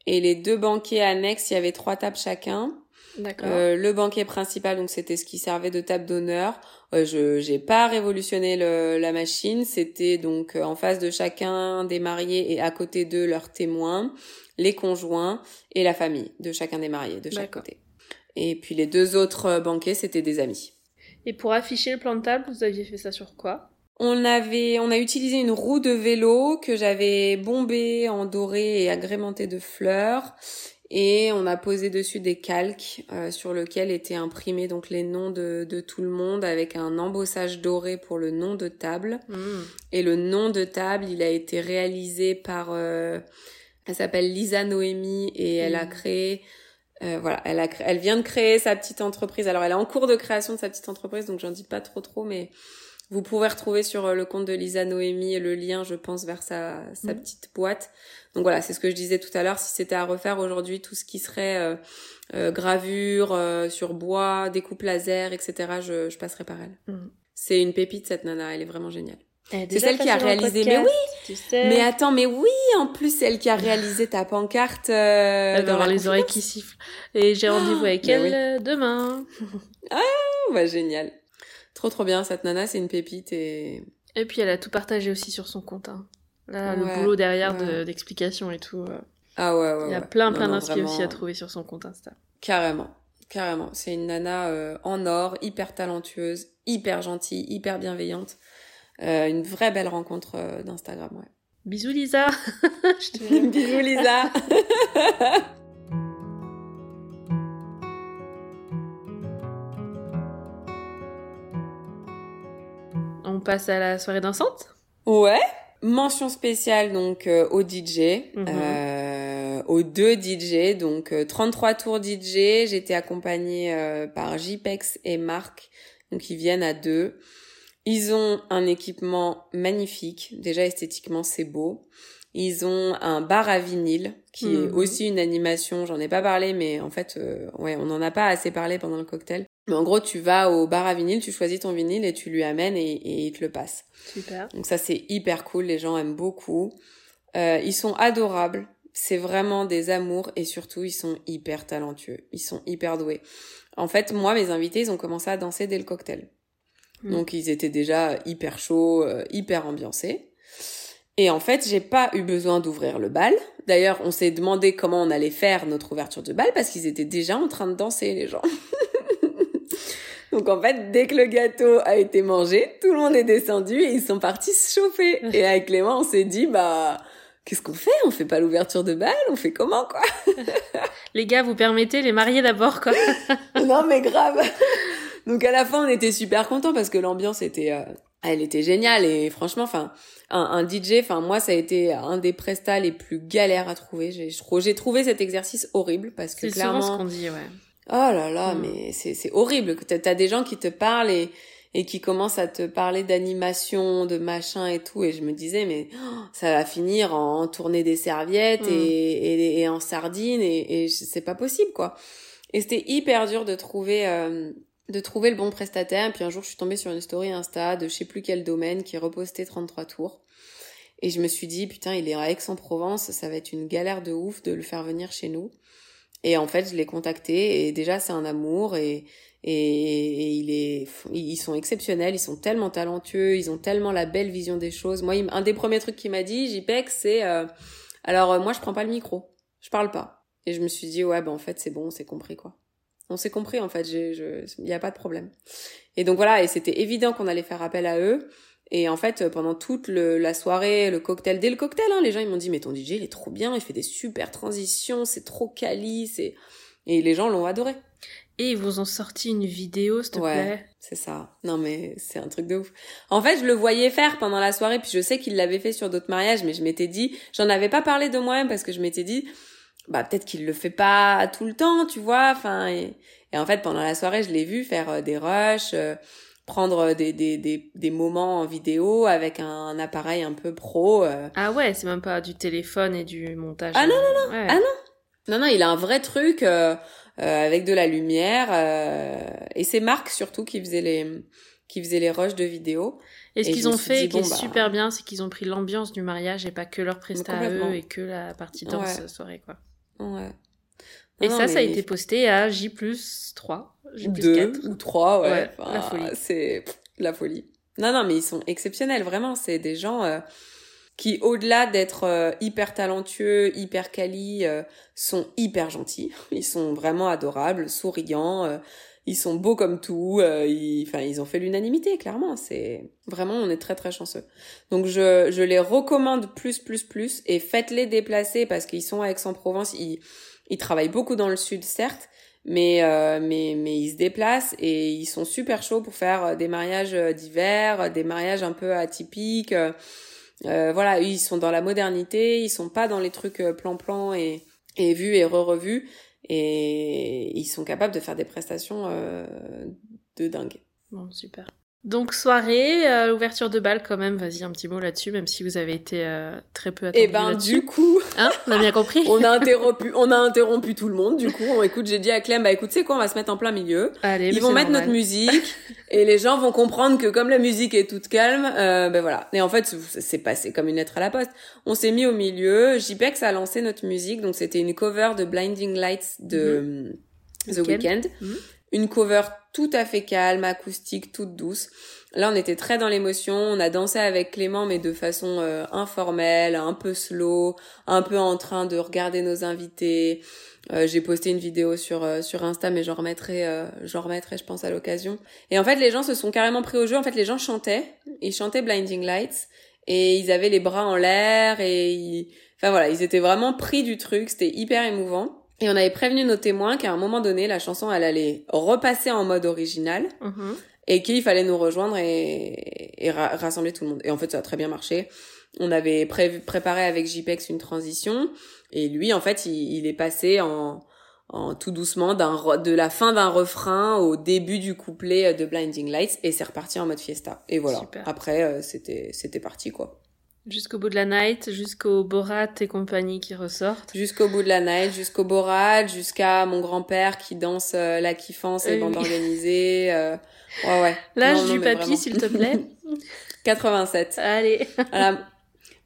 Et les deux banquets annexes, il y avait trois tables chacun. D'accord. Euh, le banquet principal, donc c'était ce qui servait de table d'honneur. Euh, je j'ai pas révolutionné le, la machine. C'était donc euh, en face de chacun des mariés et à côté d'eux leurs témoins, les conjoints et la famille de chacun des mariés de chaque côté. Et puis les deux autres euh, banquets, c'était des amis. Et pour afficher le plan de table, vous aviez fait ça sur quoi? On avait, on a utilisé une roue de vélo que j'avais bombée en doré et agrémentée de fleurs. Et on a posé dessus des calques euh, sur lesquels étaient imprimés donc les noms de, de tout le monde avec un embossage doré pour le nom de table. Hmm. Et le nom de table, il a été réalisé par, euh, elle s'appelle Lisa Noémie et elle a Mhm. créé, euh, voilà, elle a, elle vient de créer sa petite entreprise. Alors elle est en cours de création de sa petite entreprise, donc j'en dis pas trop trop, mais vous pouvez retrouver sur euh, le compte de Lisa Noémie le lien, je pense, vers sa, sa Mhm. petite boîte. Donc voilà, c'est ce que je disais tout à l'heure. Si c'était à refaire aujourd'hui, tout ce qui serait euh, euh, gravure euh, sur bois, découpe laser, etc., je, je passerai par elle. Mhm. C'est une pépite cette nana, elle est vraiment géniale. C'est celle qui a réalisé, mais podcast, Tu sais. Mais attends, mais oui, en plus, c'est elle qui a réalisé ta pancarte. Euh, Elle dans avoir les oreilles qui sifflent. Et j'ai rendez-vous avec mais elle oui. euh, demain. Oh, (laughs) bah, génial. Trop trop bien, cette nana, c'est une pépite et... Et puis elle a tout partagé aussi sur son compte. hein. Là, le boulot derrière ouais. d'explications et tout. euh, Ah ouais, ouais, Il y a ouais. plein plein non, d'inspi vraiment, aussi à trouver sur son compte Insta. Carrément, carrément. C'est une nana euh, en or, hyper talentueuse, hyper gentille, hyper bienveillante. Euh, une vraie belle rencontre euh, d'Instagram, ouais. Bisous Lisa (laughs) Je te- Bisous Lisa (laughs) On passe à la soirée dansante? Ouais. Mention spéciale donc euh, au DJ, Mhm. euh, aux deux DJ, donc euh, 33 tours DJ. J'étais accompagnée par JPEX et Marc, donc ils viennent à deux. Ils ont un équipement magnifique. Déjà esthétiquement c'est beau. Ils ont un bar à vinyle qui est Mhm. aussi une animation. J'en ai pas parlé, mais en fait, euh, ouais, on n'en a pas assez parlé pendant le cocktail. Mais en gros, tu vas au bar à vinyle, tu choisis ton vinyle et tu lui amènes et, et il te le passe. Super. Donc ça c'est hyper cool, les gens aiment beaucoup. Euh, ils sont adorables, c'est vraiment des amours et surtout ils sont hyper talentueux, ils sont hyper doués. En fait, moi mes invités, ils ont commencé à danser dès le cocktail. Mm. Donc ils étaient déjà hyper chauds, euh, hyper ambiancés. Et en fait, j'ai pas eu besoin d'ouvrir le bal. D'ailleurs, on s'est demandé comment on allait faire notre ouverture de bal parce qu'ils étaient déjà en train de danser, les gens. (laughs) Donc en fait, dès que le gâteau a été mangé, tout le monde est descendu et ils sont partis se chauffer. Et (laughs) avec Clément, on s'est dit, bah, qu'est-ce qu'on fait? On fait pas l'ouverture de bal? On fait comment, quoi? (laughs) Les gars, vous permettez les mariés d'abord, quoi. Non, mais grave Donc à la fin, on était super contents parce que l'ambiance était... euh, elle était géniale et franchement, enfin, un, un DJ, enfin moi, ça a été un des prestats les plus galères à trouver. J'ai j'ai trouvé cet exercice horrible parce que C'est souvent clairement... ce qu'on dit, ouais. Oh là là, Mm. mais c'est horrible. que T'as des gens qui te parlent et, et qui commencent à te parler d'animation, de machin et tout. Et je me disais, mais oh, ça va finir en tournée des serviettes Mm. et, et, et en sardines et, et c'est pas possible, quoi. Et c'était hyper dur de trouver... euh, de trouver le bon prestataire. Puis un jour, je suis tombée sur une story Insta de je sais plus quel domaine qui repostait 33 tours. Et je me suis dit, putain, il est à Aix-en-Provence, ça va être une galère de ouf de le faire venir chez nous. Et en fait, je l'ai contacté et déjà, c'est un amour et, et, et il est, ils sont exceptionnels, ils sont tellement talentueux, ils ont tellement la belle vision des choses. Moi, un des premiers trucs qu'il m'a dit, JPEG, c'est, euh, alors euh, moi, je prends pas le micro, je parle pas. Et je me suis dit, ouais, ben en fait, c'est bon, on s'est compris, quoi. On s'est compris, en fait, il y a pas de problème. Et donc voilà, et c'était évident qu'on allait faire appel à eux. Et en fait, pendant toute le- la soirée, le cocktail, dès le cocktail, hein, les gens ils m'ont dit mais ton DJ il est trop bien, il fait des super transitions, c'est trop quali, c'est et les gens l'ont adoré. Et ils vous ont sorti une vidéo, s'il te Ouais. plaît. C'est ça. Non mais c'est un truc de ouf. En fait, je le voyais faire pendant la soirée, puis je sais qu'il l'avait fait sur d'autres mariages, mais je m'étais dit, j'en avais pas parlé de moi-même parce que je m'étais dit, bah peut-être qu'il le fait pas tout le temps, tu vois. Enfin, et, et en fait pendant la soirée, je l'ai vu faire euh, des rushs, euh, prendre des, des des des moments en vidéo avec un, appareil un peu pro. euh. Ah ouais, c'est même pas du téléphone et du montage. Ah non, non, non. Ah Non non, il a un vrai truc euh, euh, avec de la lumière euh, et c'est Marc surtout qui faisait les qui faisait les rushs de vidéo. Et ce Et qu'ils ont fait, dit, qui est bah- super bien, c'est qu'ils ont pris l'ambiance du mariage et pas que leur prestat à eux et que la partie danse Ouais. soirée, quoi. Ouais. Et Non, ça, ça a été posté à J plus 3, J plus deux 4. ou trois, ouais. Ouais, Enfin, la folie. C'est la folie. Non, non, mais ils sont exceptionnels, vraiment. C'est des gens euh, qui, au-delà d'être euh, hyper talentueux, hyper quali, euh, sont hyper gentils. Ils sont vraiment adorables, souriants. Ils sont beaux comme tout. euh, ils, enfin, ils ont fait l'unanimité, clairement. C'est vraiment, on est très très chanceux. Donc je, je les recommande plus, plus, plus. Et faites-les déplacer parce qu'ils sont à Aix-en-Provence. Ils, ils travaillent beaucoup dans le sud, certes, mais euh, mais mais ils se déplacent et ils sont super chauds pour faire euh, des mariages euh, d'hiver, euh, des mariages un peu atypiques. euh, voilà, ils sont dans la modernité, ils sont pas dans les trucs euh, plan-plan et et vus et re-revus et ils sont capables de faire des prestations euh, de dingue. Bon, super. Donc, soirée, euh, ouverture de bal quand même, vas-y, un petit mot là-dessus, même si vous avez été euh, très peu attendu Et ben du coup, Hein On a bien compris (laughs) on a interrompu, on a interrompu tout le monde. Du coup, on écoute, j'ai dit à Clem, bah écoute, c'est quoi, on va se mettre en plein milieu. Allez, Ils vont mettre normal. notre musique et les gens vont comprendre que comme la musique est toute calme, euh, ben voilà. Et en fait, c'est- passé comme une lettre à la poste. On s'est mis au milieu. JPEX a lancé notre musique, donc c'était une cover de Blinding Lights de The Weeknd. Weeknd. Mhm. Une cover tout à fait calme, acoustique, toute douce. Là, on était très dans l'émotion. On a dansé avec Clément, mais de façon euh, informelle, un peu slow, un peu en train de regarder nos invités. Euh, j'ai posté une vidéo sur euh, sur Insta, mais j'en remettrai, euh, j'en remettrai, je pense, à l'occasion. Et en fait, les gens se sont carrément pris au jeu. En fait, les gens chantaient, ils chantaient Blinding Lights, et ils avaient les bras en l'air, et ils... enfin voilà, ils étaient vraiment pris du truc. C'était hyper émouvant. Et on avait prévenu nos témoins qu'à un moment donné, la chanson, elle allait repasser en mode original Mhm. et qu'il fallait nous rejoindre et, et ra- rassembler tout le monde. Et en fait, ça a très bien marché. On avait préparé avec JPEX une transition et lui, en fait, il, il est passé en, en tout doucement d'un de la fin d'un refrain au début du couplet de Blinding Lights et c'est reparti en mode fiesta. Et voilà. Super. Après, euh, c'était c'était parti quoi. Jusqu'au bout de la night, jusqu'au Borat et compagnie qui ressortent. Jusqu'au bout de la night, jusqu'au Borat, jusqu'à mon grand-père qui danse euh, la kiffance et bande organisée. euh, ouais ouais. (laughs) L'âge du papy, s'il te plaît. (laughs) 87. Allez. (laughs) Voilà.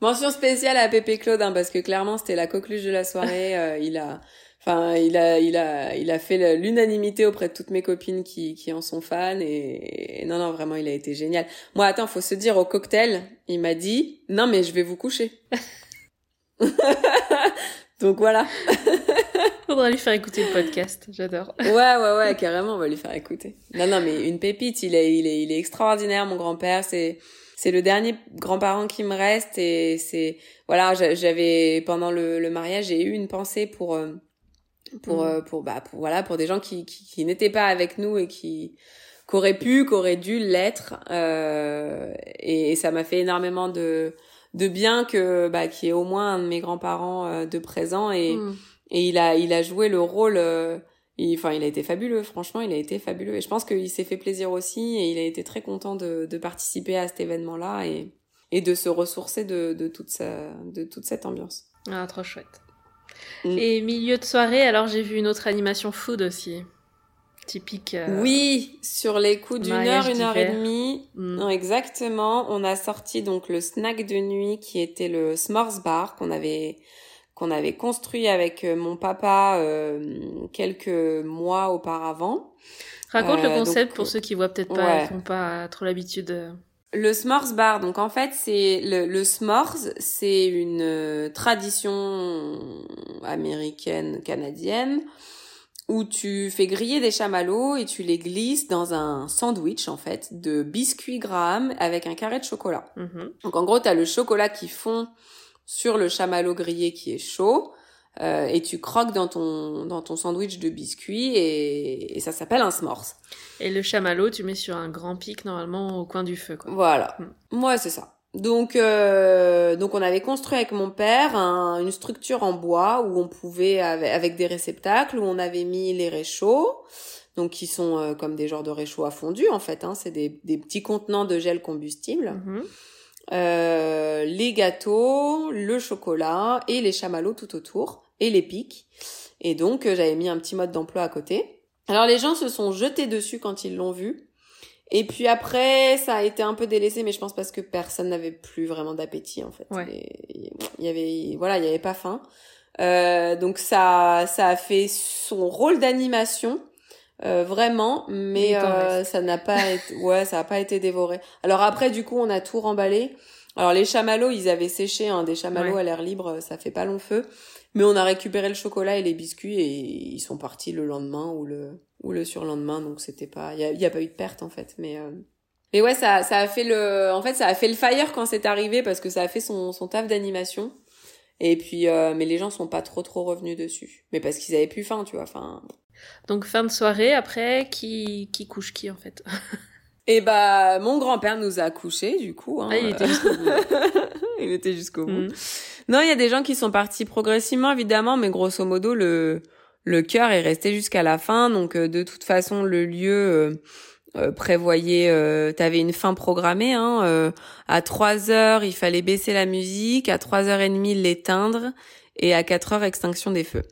Mention spéciale à Pépé Claude hein, parce que clairement c'était la coqueluche de la soirée. euh, il a, enfin il a, il a, il a fait l'unanimité auprès de toutes mes copines qui, qui en sont fans et, et non non vraiment il a été génial. Moi attends faut se dire au cocktail il m'a dit non mais je vais vous coucher. (laughs) Donc voilà. (laughs) Faudra lui faire écouter le podcast. J'adore. Ouais ouais ouais carrément on va lui faire écouter. Non non mais une pépite il est, il est, il est extraordinaire mon grand-père c'est c'est le dernier grand-parent qui me reste et c'est voilà j'a- j'avais pendant le, le mariage j'ai eu une pensée pour euh, pour Mhm. euh, pour bah pour voilà pour des gens qui qui, qui n'étaient pas avec nous et qui qu'auraient pu qu'auraient dû l'être euh, et, et ça m'a fait énormément de de bien que bah qu'il y ait au moins un de mes grands-parents euh, de présent et Mm. et il a il a joué le rôle euh, il- enfin il a été fabuleux franchement il a été fabuleux et je pense qu'il s'est fait plaisir aussi et il a été très content de, de participer à cet événement là et et de se ressourcer de, de toute sa de toute cette ambiance Ah, trop chouette. Mm. Et milieu de soirée, alors j'ai vu une autre animation food aussi. Typique. euh, oui sur les coups d'une heure une heure et demie mm. non exactement on a sorti donc le snack de nuit qui était le s'mores bar qu'on avait qu'on avait construit avec euh, mon papa euh, quelques mois auparavant Raconte Euh, le concept donc, pour ceux qui voient peut-être pas, ouais. qui n'ont pas trop l'habitude. Le s'mores bar, donc en fait, c'est le, le s'mores, c'est une euh, tradition américaine, canadienne, où tu fais griller des chamallows et tu les glisses dans un sandwich, en fait, de biscuits Graham avec un carré de chocolat. Mhm. Donc en gros, tu as le chocolat qui fond sur le chamallow grillé qui est chaud, euh, et tu croques dans ton, dans ton sandwich de biscuits, et, et ça s'appelle un s'mores. Et le chamallow, tu mets sur un grand pic normalement au coin du feu. Quoi. Voilà. Ouais, c'est ça. Donc, euh, donc on avait construit avec mon père un- une structure en bois où on pouvait avec, avec des réceptacles où on avait mis les réchauds, donc qui sont euh, comme des genres de réchauds à fondu en fait. Hein, c'est des, des petits contenants de gel combustible. Mhm. Euh, les gâteaux, le chocolat et les chamallows tout autour et les pics. Et donc euh, j'avais mis un petit mode d'emploi à côté. Alors les gens se sont jetés dessus quand ils l'ont vu. Et puis après, ça a été un peu délaissé, mais je pense parce que personne n'avait plus vraiment d'appétit en fait. Ouais. Il y avait, voilà, il y avait pas faim. Euh, donc ça, ça a fait son rôle d'animation. Euh, vraiment, mais euh, ça n'a pas (laughs) été, ouais, ça a pas été dévoré. Alors après, du coup, on a tout remballé. Alors les chamallows, ils avaient séché, hein, des chamallows Ouais. à l'air libre, ça fait pas long feu. Mais on a récupéré le chocolat et les biscuits et ils sont partis le lendemain ou le ou le surlendemain, donc c'était pas, il y a, y a pas eu de perte en fait, mais euh, mais ouais, ça ça a fait le, en fait, ça a fait le fire quand c'est arrivé parce que ça a fait son son taf d'animation. Et puis, euh, mais les gens sont pas trop trop revenus dessus. Mais parce qu'ils avaient plus faim, tu vois. Enfin, Donc fin de soirée, après, qui, qui couche qui en fait? (laughs) Et bah, mon grand-père nous a couchés, du coup. Hein. Ah, il était jusqu'au bout. (laughs) il était jusqu'au bout. Mhm. Non, il y a des gens qui sont partis progressivement, évidemment, mais grosso modo, le, le cœur est resté jusqu'à la fin. Donc, euh, de toute façon, le lieu euh, euh, prévoyait... Euh, T'avais une fin programmée. Hein, euh, à 3 heures, il fallait baisser la musique. À 3h30, l'éteindre. Et à 4 heures, extinction des feux.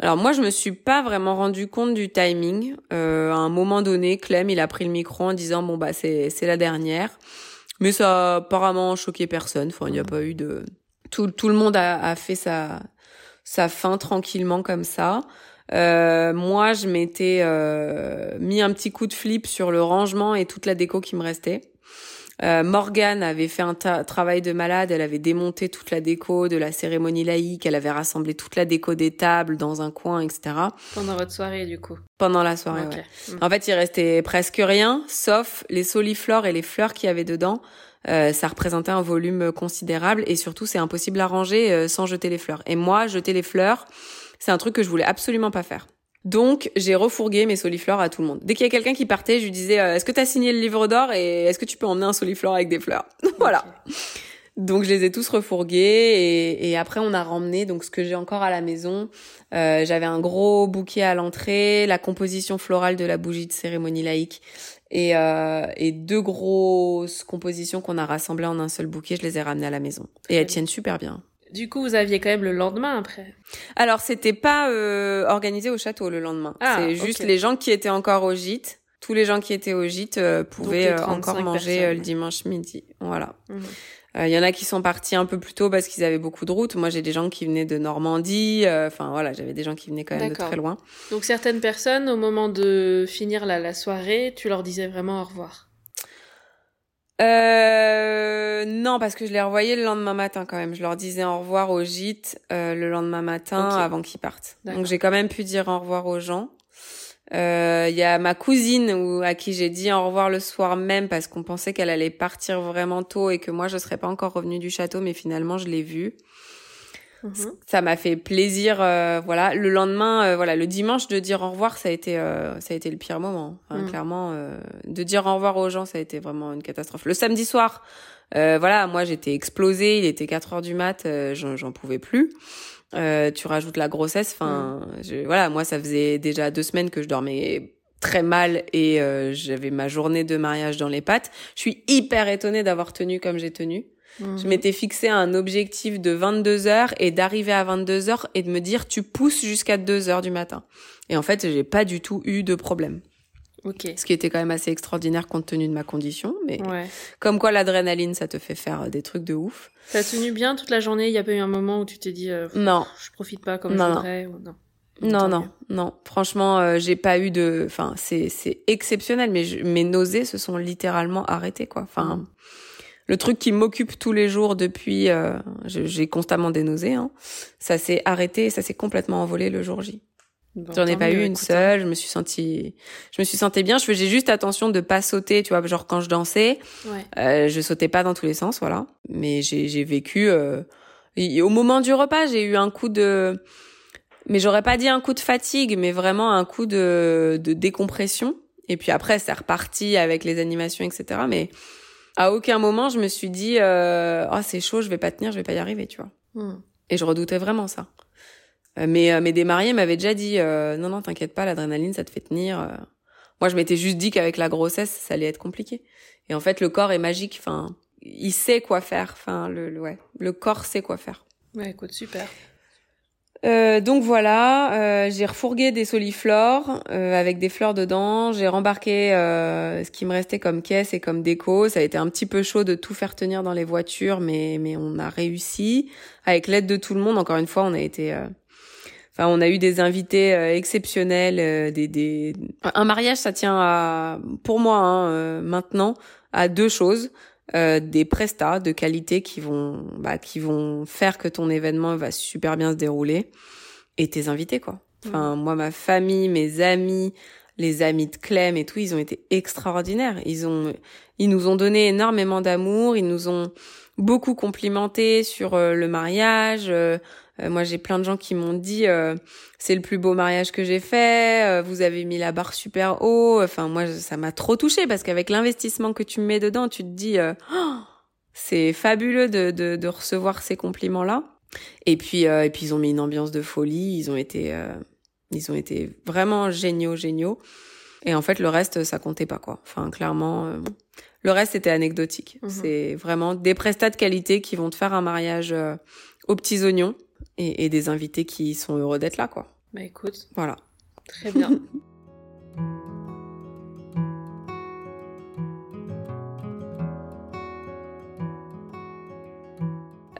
Alors moi, je me suis pas vraiment rendu compte du timing. Euh, à un moment donné, Clem, il a pris le micro en disant bon bah c'est c'est la dernière, mais ça a apparemment choqué personne. Enfin, il n'y a pas eu de tout tout le monde a, a fait sa sa fin tranquillement comme ça. Euh, moi, je m'étais euh, mis un petit coup de flip sur le rangement et toute la déco qui me restait. Euh, Morgane avait fait un travail de malade, elle avait démonté toute la déco de la cérémonie laïque, elle avait rassemblé toute la déco des tables dans un coin, etc. Pendant votre soirée, du coup. Pendant la soirée, ouais. Mm. En fait, il restait presque rien, sauf les soliflores et les fleurs qu'il y avait dedans. Euh, ça représentait un volume considérable et surtout, c'est impossible à ranger euh, sans jeter les fleurs. Et moi, jeter les fleurs, c'est un truc que je voulais absolument pas faire. Donc, j'ai refourgué mes soliflores à tout le monde. Dès qu'il y a quelqu'un qui partait, je lui disais euh, Est-ce que t'as signé le livre d'or et est-ce que tu peux emmener un soliflore avec des fleurs (laughs) Voilà. Donc je les ai tous refourgués et, et après on a ramené donc ce que j'ai encore à la maison. Euh, J'avais un gros bouquet à l'entrée, la composition florale de la bougie de cérémonie laïque et, euh, et deux grosses compositions qu'on a rassemblées en un seul bouquet. Je les ai ramenées à la maison et elles tiennent super bien. Du coup, vous aviez quand même le lendemain après. Alors c'était pas euh, organisé au château le lendemain. Ah, C'est juste les gens qui étaient encore au gîte. Tous les gens qui étaient au gîte euh, pouvaient euh, 35 encore manger euh, le dimanche midi. Voilà. Mhm. Il y en a qui sont partis un peu plus tôt parce qu'ils avaient beaucoup de routes. Moi, j'ai des gens qui venaient de Normandie. euh, Enfin, voilà, j'avais des gens qui venaient quand même de très loin. Donc certaines personnes, au moment de finir la, la soirée, tu leur disais vraiment au revoir. Euh, non, parce que je les revoyais le lendemain matin quand même. Je leur disais au revoir au gîte euh, le lendemain matin avant qu'ils partent. Donc j'ai quand même pu dire au revoir aux gens. Euh, Il y a ma cousine où, à qui j'ai dit au revoir le soir même parce qu'on pensait qu'elle allait partir vraiment tôt et que moi je serais pas encore revenue du château, mais finalement je l'ai vue. Mhm. ça m'a fait plaisir euh, voilà. Le lendemain euh, voilà le dimanche de dire au revoir ça a été euh, ça a été le pire moment Enfin, Mm. clairement euh, de dire au revoir aux gens ça a été vraiment une catastrophe. Le samedi soir euh, voilà moi j'étais explosée il était 4 heures du mat euh, j'en pouvais plus. Euh, tu rajoutes la grossesse enfin je- voilà moi ça faisait déjà deux semaines que je dormais très mal et euh, j'avais ma journée de mariage dans les pattes. Je suis hyper étonnée d'avoir tenu comme j'ai tenu Mhm. je m'étais fixé un objectif de 22 heures et d'arriver à 22 heures et de me dire tu pousses jusqu'à 2 heures du matin. Et en fait, j'ai pas du tout eu de problème. Ok. Ce qui était quand même assez extraordinaire compte tenu de ma condition. Mais Ouais. comme quoi l'adrénaline, ça te fait faire des trucs de ouf. T'as tenu bien toute la journée. Il y a pas eu un moment où tu t'es dit, euh, Non, je profite pas comme Non, je non. ou non. non, non. Franchement, euh, j'ai pas eu de. Enfin, c'est c'est exceptionnel. Mais je- mes nausées se sont littéralement arrêtées, quoi. Enfin. Le truc qui m'occupe tous les jours depuis, euh, j'ai constamment des nausées. Hein, ça s'est arrêté, ça s'est complètement envolé le jour J. Bon, J'en ai pas eu une écoute, hein. seule. Je me suis sentie, je me suis sentie bien. Je faisais juste attention de pas sauter, tu vois, genre quand je dansais, Ouais. euh, je sautais pas dans tous les sens, voilà. Mais j'ai j'ai vécu. euh, et au moment du repas, j'ai eu un coup de, mais j'aurais pas dit un coup de fatigue, mais vraiment un coup de de décompression. Et puis après, c'est reparti avec les animations, etc. Mais à aucun moment, je me suis dit, euh, oh c'est chaud, je vais pas tenir, je vais pas y arriver, tu vois. Mhm. Et je redoutais vraiment ça. Euh, Mais, euh, mais des mariés m'avaient déjà dit euh, non non t'inquiète pas l'adrénaline ça te fait tenir. Moi je m'étais juste dit qu'avec la grossesse ça allait être compliqué. Et en fait le corps est magique. Enfin il sait quoi faire. Enfin le, le- ouais le corps sait quoi faire. Ouais, écoute, super. Euh, donc voilà, euh, j'ai refourgué des soliflores euh, avec des fleurs dedans. J'ai rembarqué euh, ce qui me restait comme caisse et comme déco. Ça a été un petit peu chaud de tout faire tenir dans les voitures, mais mais on a réussi avec l'aide de tout le monde. Encore une fois, on a été, euh, enfin on a eu des invités euh, exceptionnels. des, des un mariage, ça tient à pour moi hein, maintenant à deux choses. Euh, des prestats de qualité qui vont bah, qui vont faire que ton événement va super bien se dérouler et tes invités quoi. Enfin moi ma famille, mes amis, les amis de Clem et tout, ils ont été extraordinaires. Ils ont ils nous ont donné énormément d'amour, ils nous ont beaucoup complimenté sur euh, le mariage, euh, euh, moi, j'ai plein de gens qui m'ont dit euh, c'est le plus beau mariage que j'ai fait. Euh, vous avez mis la barre super haut. Enfin, moi, ça m'a trop touché parce qu'avec l'investissement que tu mets dedans, tu te dis oh, c'est fabuleux de, de, de, recevoir ces compliments-là. Et puis, et puis ils ont mis une ambiance de folie. Ils ont été, ils ont été vraiment géniaux, géniaux. Et en fait, le reste, ça comptait pas quoi. Enfin, clairement, le reste était anecdotique. Mhm. C'est vraiment des prestats de qualité qui vont te faire un mariage aux petits oignons et, et des invités qui sont heureux d'être là, quoi. Bah écoute. Voilà. Très bien. (laughs)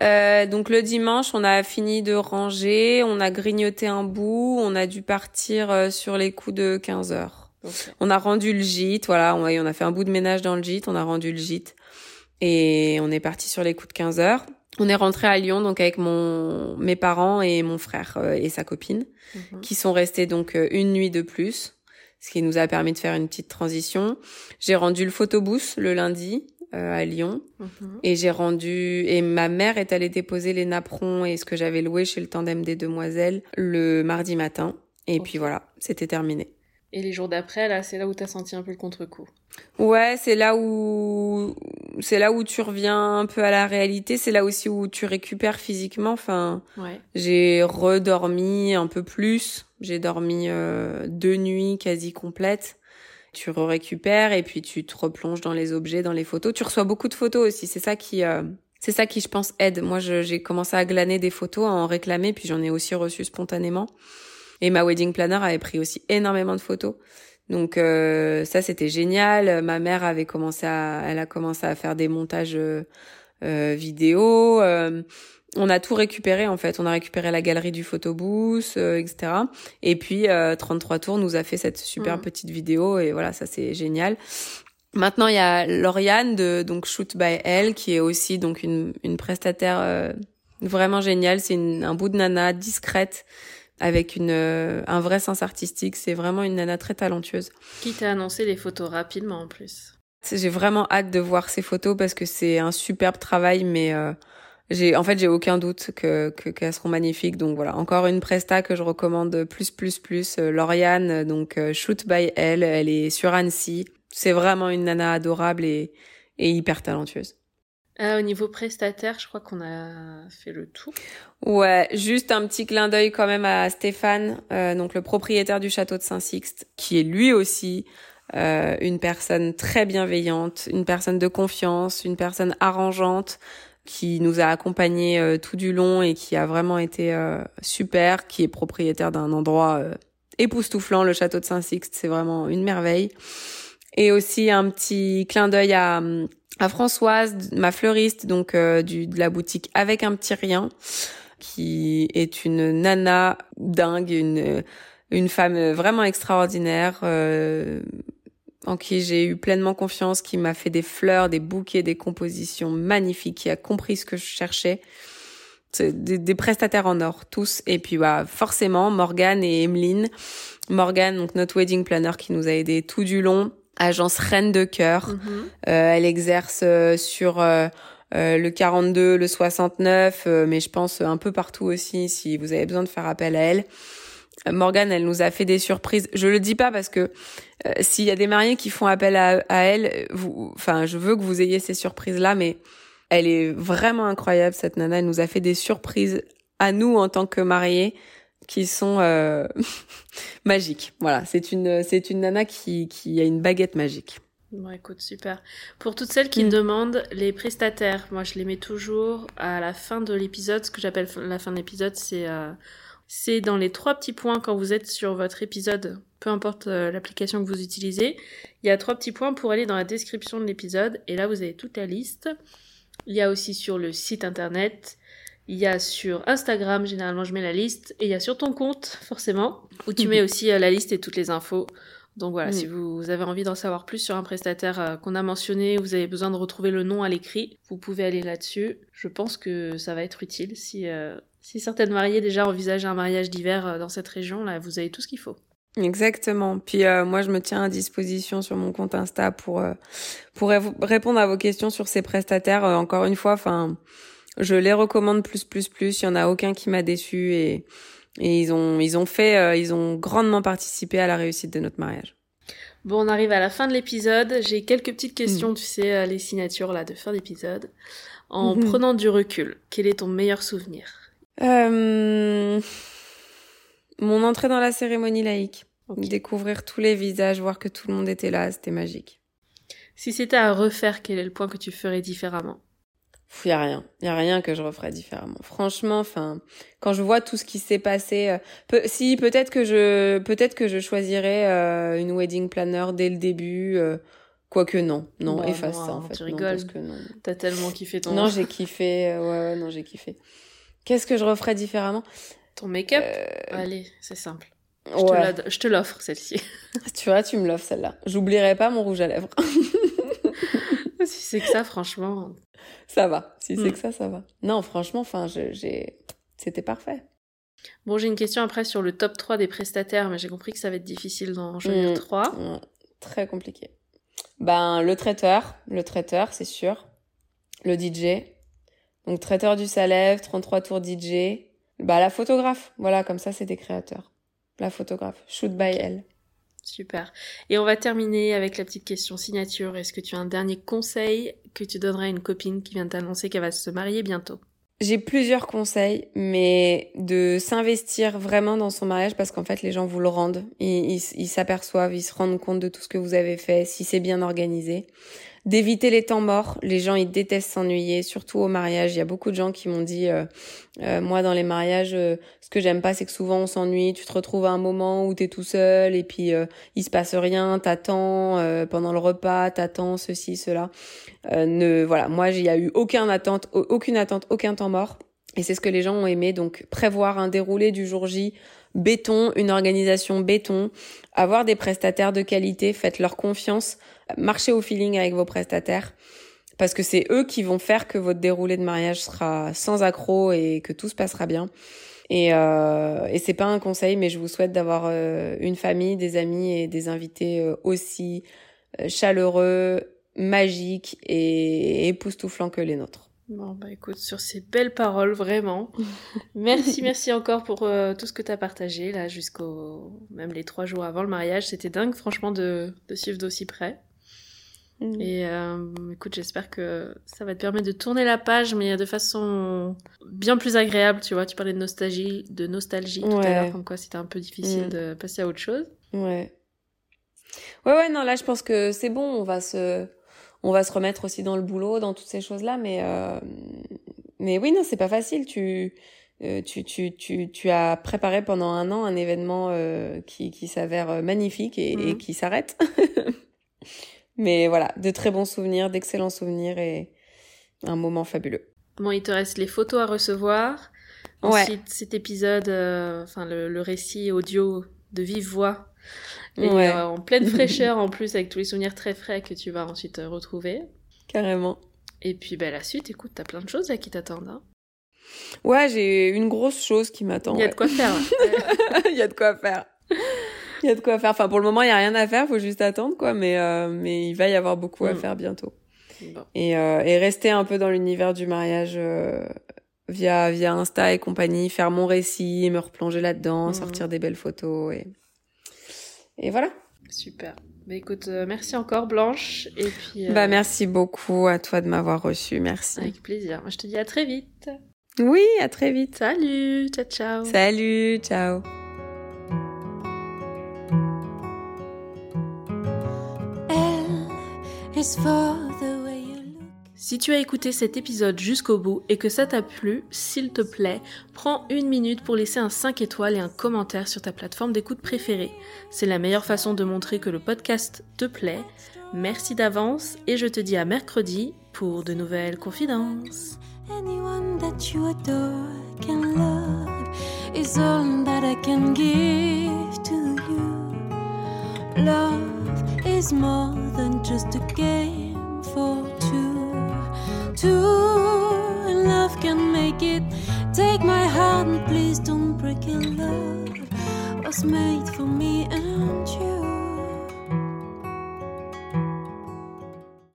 Euh, donc le dimanche, on a fini de ranger, on a grignoté un bout, on a dû partir euh, sur les coups de 15 heures. Okay. On a rendu le gîte, voilà, on, on a fait un bout de ménage dans le gîte, on a rendu le gîte et on est parti sur les coups de 15 heures. On est rentré à Lyon donc avec mon mes parents et mon frère euh, et sa copine mhm. qui sont restés donc euh, une nuit de plus, ce qui nous a permis de faire une petite transition. J'ai rendu le photobooth le lundi euh, à Lyon mhm. et j'ai rendu et ma mère est allée déposer les napperons et ce que j'avais loué chez le tandem des demoiselles le mardi matin et puis voilà, c'était terminé. Et les jours d'après, là, c'est là où t'as senti un peu le contre-coup. Ouais, c'est là où c'est là où tu reviens un peu à la réalité. C'est là aussi où tu récupères physiquement. Enfin, ouais. j'ai redormi un peu plus. J'ai dormi euh, deux nuits quasi complètes. Tu récupères et puis tu te replonges dans les objets, dans les photos. Tu reçois beaucoup de photos aussi. C'est ça qui euh, c'est ça qui, je pense, aide. Moi, j'ai commencé à glaner des photos, à en réclamer, puis j'en ai aussi reçu spontanément. Et ma wedding planner avait pris aussi énormément de photos. Donc euh, ça c'était génial. Ma mère avait commencé à, elle a commencé à faire des montages euh, euh vidéo. Euh, on a tout récupéré en fait. On a récupéré la galerie du photobooth, euh, etc. Et puis 33 tours nous a fait cette super mmh. petite vidéo et voilà ça c'est génial. Maintenant il y a Lauriane de donc Shoot by Elle qui est aussi donc une, une prestataire vraiment géniale. C'est un bout de nana discrète avec une, euh, un vrai sens artistique. C'est vraiment une nana très talentueuse. Qui t'a annoncé les photos rapidement en plus? J'ai vraiment hâte de voir ces photos parce que c'est un superbe travail, mais euh, j'ai en fait j'ai aucun doute que qu'elles seront magnifiques. Donc voilà, encore une presta que je recommande plus plus plus. Euh, Lauriane, donc Shoot by Elle, elle est sur Annecy. C'est vraiment une nana adorable et, et hyper talentueuse. Euh, au niveau prestataire, je crois qu'on a fait le tout. Ouais, juste un petit clin d'œil quand même à Stéphane, euh, donc le propriétaire du château de Saint-Sixte, qui est lui aussi euh, une personne très bienveillante, une personne de confiance, une personne arrangeante, qui nous a accompagnés euh, tout du long et qui a vraiment été euh, super, qui est propriétaire d'un endroit euh, époustouflant, le château de Saint-Sixte, c'est vraiment une merveille. Et aussi un petit clin d'œil à à Françoise, ma fleuriste, donc euh, du, de la boutique avec un petit rien, qui est une nana dingue, une une femme vraiment extraordinaire, euh, en qui j'ai eu pleinement confiance, qui m'a fait des fleurs, des bouquets, des compositions magnifiques, qui a compris ce que je cherchais. Des, des, prestataires en or, tous. Et puis bah, forcément, Morgane et Emeline. Morgane, donc notre wedding planner qui nous a aidé tout du long agence Reine de cœur. Mhm. Euh, elle exerce euh, sur euh, le 42, le 69, mais je pense un peu partout aussi si vous avez besoin de faire appel à elle. Morgane, elle nous a fait des surprises. Je le dis pas parce que s'il y a des mariés qui font appel à, à elle, vous, enfin, je veux que vous ayez ces surprises-là, mais elle est vraiment incroyable cette nana. Elle nous a fait des surprises à nous en tant que mariés qui sont euh, (laughs) magiques. Voilà, c'est une c'est une nana qui qui a une baguette magique. Bon, écoute, super. Pour toutes celles qui mm. demandent les prestataires, moi je les mets toujours à la fin de l'épisode. Ce que j'appelle la fin de l'épisode, c'est euh, C'est dans les trois petits points quand vous êtes sur votre épisode, peu importe euh, l'application que vous utilisez. Il y a trois petits points pour aller dans la description de l'épisode et là vous avez toute la liste. Il y a aussi sur le site internet, il y a sur Instagram, généralement je mets la liste, et il y a sur ton compte, forcément, où tu (laughs) mets aussi euh, la liste et toutes les infos. Donc voilà, Mm. si vous avez envie d'en savoir plus sur un prestataire euh, qu'on a mentionné, vous avez besoin de retrouver le nom à l'écrit, vous pouvez aller là-dessus. Je pense que ça va être utile si, euh, si certaines mariées déjà envisagent un mariage d'hiver dans cette région, là vous avez tout ce qu'il faut. Exactement. Puis euh, moi, je me tiens à disposition sur mon compte Insta pour euh, pour ré- répondre à vos questions sur ces prestataires. Euh, encore une fois, enfin, je les recommande plus, plus, plus. Il y en a aucun qui m'a déçu et et ils ont ils ont fait euh, ils ont grandement participé à la réussite de notre mariage. Bon, on arrive à la fin de l'épisode. J'ai quelques petites questions, tu sais, euh, les signatures là de fin d'épisode. En Mhm. prenant du recul, quel est ton meilleur souvenir? Euh, Mon entrée dans la cérémonie laïque, découvrir tous les visages, voir que tout le monde était là, c'était magique. Si c'était à refaire, quel est le point que tu ferais différemment? Il y a rien, il y a rien que je referais différemment. Franchement, enfin, quand je vois tout ce qui s'est passé, euh, si peut-être que je, peut-être que je choisirais euh, une wedding planner dès le début, euh, quoique non, non, Bah efface non, ça en tu fait, non, rigoles. parce que non. T'as tellement kiffé ton, Non, j'ai kiffé, euh, ouais, ouais, non, j'ai kiffé. Qu'est-ce que je referais différemment? Ton make-up? Allez, c'est simple. Ouais, je te l'offre, celle-ci. (laughs) tu vois, tu me l'offres celle-là. J'oublierai pas mon rouge à lèvres. (laughs) si c'est que ça, franchement. (laughs) ça va, si c'est Mm. que ça, ça va. Non, franchement, enfin, j'ai, c'était parfait. Bon, j'ai une question après sur le top 3 des prestataires, mais j'ai compris que ça va être difficile d'en choisir Mm. 3. Ouais, très compliqué. Ben, le traiteur, le traiteur, c'est sûr. Le DJ. Donc, traiteur du Salève, 33 tours DJ. Bah, la photographe. Voilà, comme ça, c'est des créateurs. La photographe. Shoot by elle. Super. Et on va terminer avec la petite question signature. Est-ce que tu as un dernier conseil que tu donnerais à une copine qui vient t'annoncer qu'elle va se marier bientôt? J'ai plusieurs conseils, mais de s'investir vraiment dans son mariage parce qu'en fait, les gens vous le rendent. Ils ils- ils s'aperçoivent, ils se rendent compte de tout ce que vous avez fait, si c'est bien organisé. D'éviter les temps morts. Les gens, ils détestent s'ennuyer, surtout au mariage. Il y a beaucoup de gens qui m'ont dit, euh, euh, moi, dans les mariages, euh, ce que j'aime pas, c'est que souvent on s'ennuie. Tu te retrouves à un moment où t'es tout seul et puis il se passe rien. T'attends pendant le repas, t'attends ceci, cela. Ne, voilà, moi, il y a eu aucun attente, au- aucune attente, aucun temps mort. Et c'est ce que les gens ont aimé. Donc, prévoir un déroulé du jour J, béton, une organisation béton, avoir des prestataires de qualité, faites leur confiance, marchez au feeling avec vos prestataires. Parce que c'est eux qui vont faire que votre déroulé de mariage sera sans accroc et que tout se passera bien. Et, euh, et c'est pas un conseil, mais je vous souhaite d'avoir euh, une famille, des amis et des invités euh, aussi euh, chaleureux, magiques et époustouflants que les nôtres. Bon, bah écoute, sur ces belles paroles, vraiment. (laughs) merci, merci encore pour euh, tout ce que tu as partagé, là, jusqu'au. même les trois jours avant le mariage. C'était dingue, franchement, de, de suivre d'aussi près. Et euh, écoute, j'espère que ça va te permettre de tourner la page, mais de façon bien plus agréable, tu vois. Tu parlais de nostalgie, de nostalgie tout à l'heure, comme quoi c'était un peu difficile Mm. de passer à autre chose. Ouais. Ouais, ouais, non, là, je pense que c'est bon. On va se, on va se remettre aussi dans le boulot, dans toutes ces choses-là. Mais, euh, mais oui, non, c'est pas facile. Tu, euh, tu, tu, tu, tu as préparé pendant un an un événement euh, qui, qui s'avère magnifique et, et Mhm. qui s'arrête. (laughs) mais voilà, de très bons souvenirs, d'excellents souvenirs et un moment fabuleux. Bon, il te reste les photos à recevoir. Ouais. Ensuite, cet épisode, euh, enfin le, le récit audio de vive voix. Et Ouais. euh, en pleine (laughs) fraîcheur en plus, avec tous les souvenirs très frais que tu vas ensuite euh, retrouver. Carrément. Et puis bah, la suite, écoute, t'as plein de choses là qui t'attendent. hein. Ouais, j'ai une grosse chose qui m'attend. Il y a ouais. de quoi faire. (laughs) Il y a de quoi faire. Il y a de quoi faire. Enfin, pour le moment, il y a rien à faire. Faut juste attendre, quoi. Mais, euh, mais il va y avoir beaucoup à Mm. faire bientôt. Bon. Et, euh, et rester un peu dans l'univers du mariage euh, via, via Insta et compagnie. Faire mon récit, me replonger là-dedans, Mhm. sortir des belles photos. Et, et voilà. Super. Bah écoute, merci encore Blanche. Et puis. Bah, merci beaucoup à toi de m'avoir reçu. Merci. Avec plaisir. Moi, je te dis à très vite. Oui, à très vite. Salut, ciao ciao. Salut, ciao. Si tu as écouté cet épisode jusqu'au bout et que ça t'a plu, s'il te plaît, prends une minute pour laisser un 5 étoiles et un commentaire sur ta plateforme d'écoute préférée. C'est la meilleure façon de montrer que le podcast te plaît. Merci d'avance et je te dis à mercredi pour de nouvelles confidences. Anyone that you adore can love is all that I can give to you. Love is more than just a game for two. Two and love can make it. Take my hand, please don't break it. Love was made for me and you.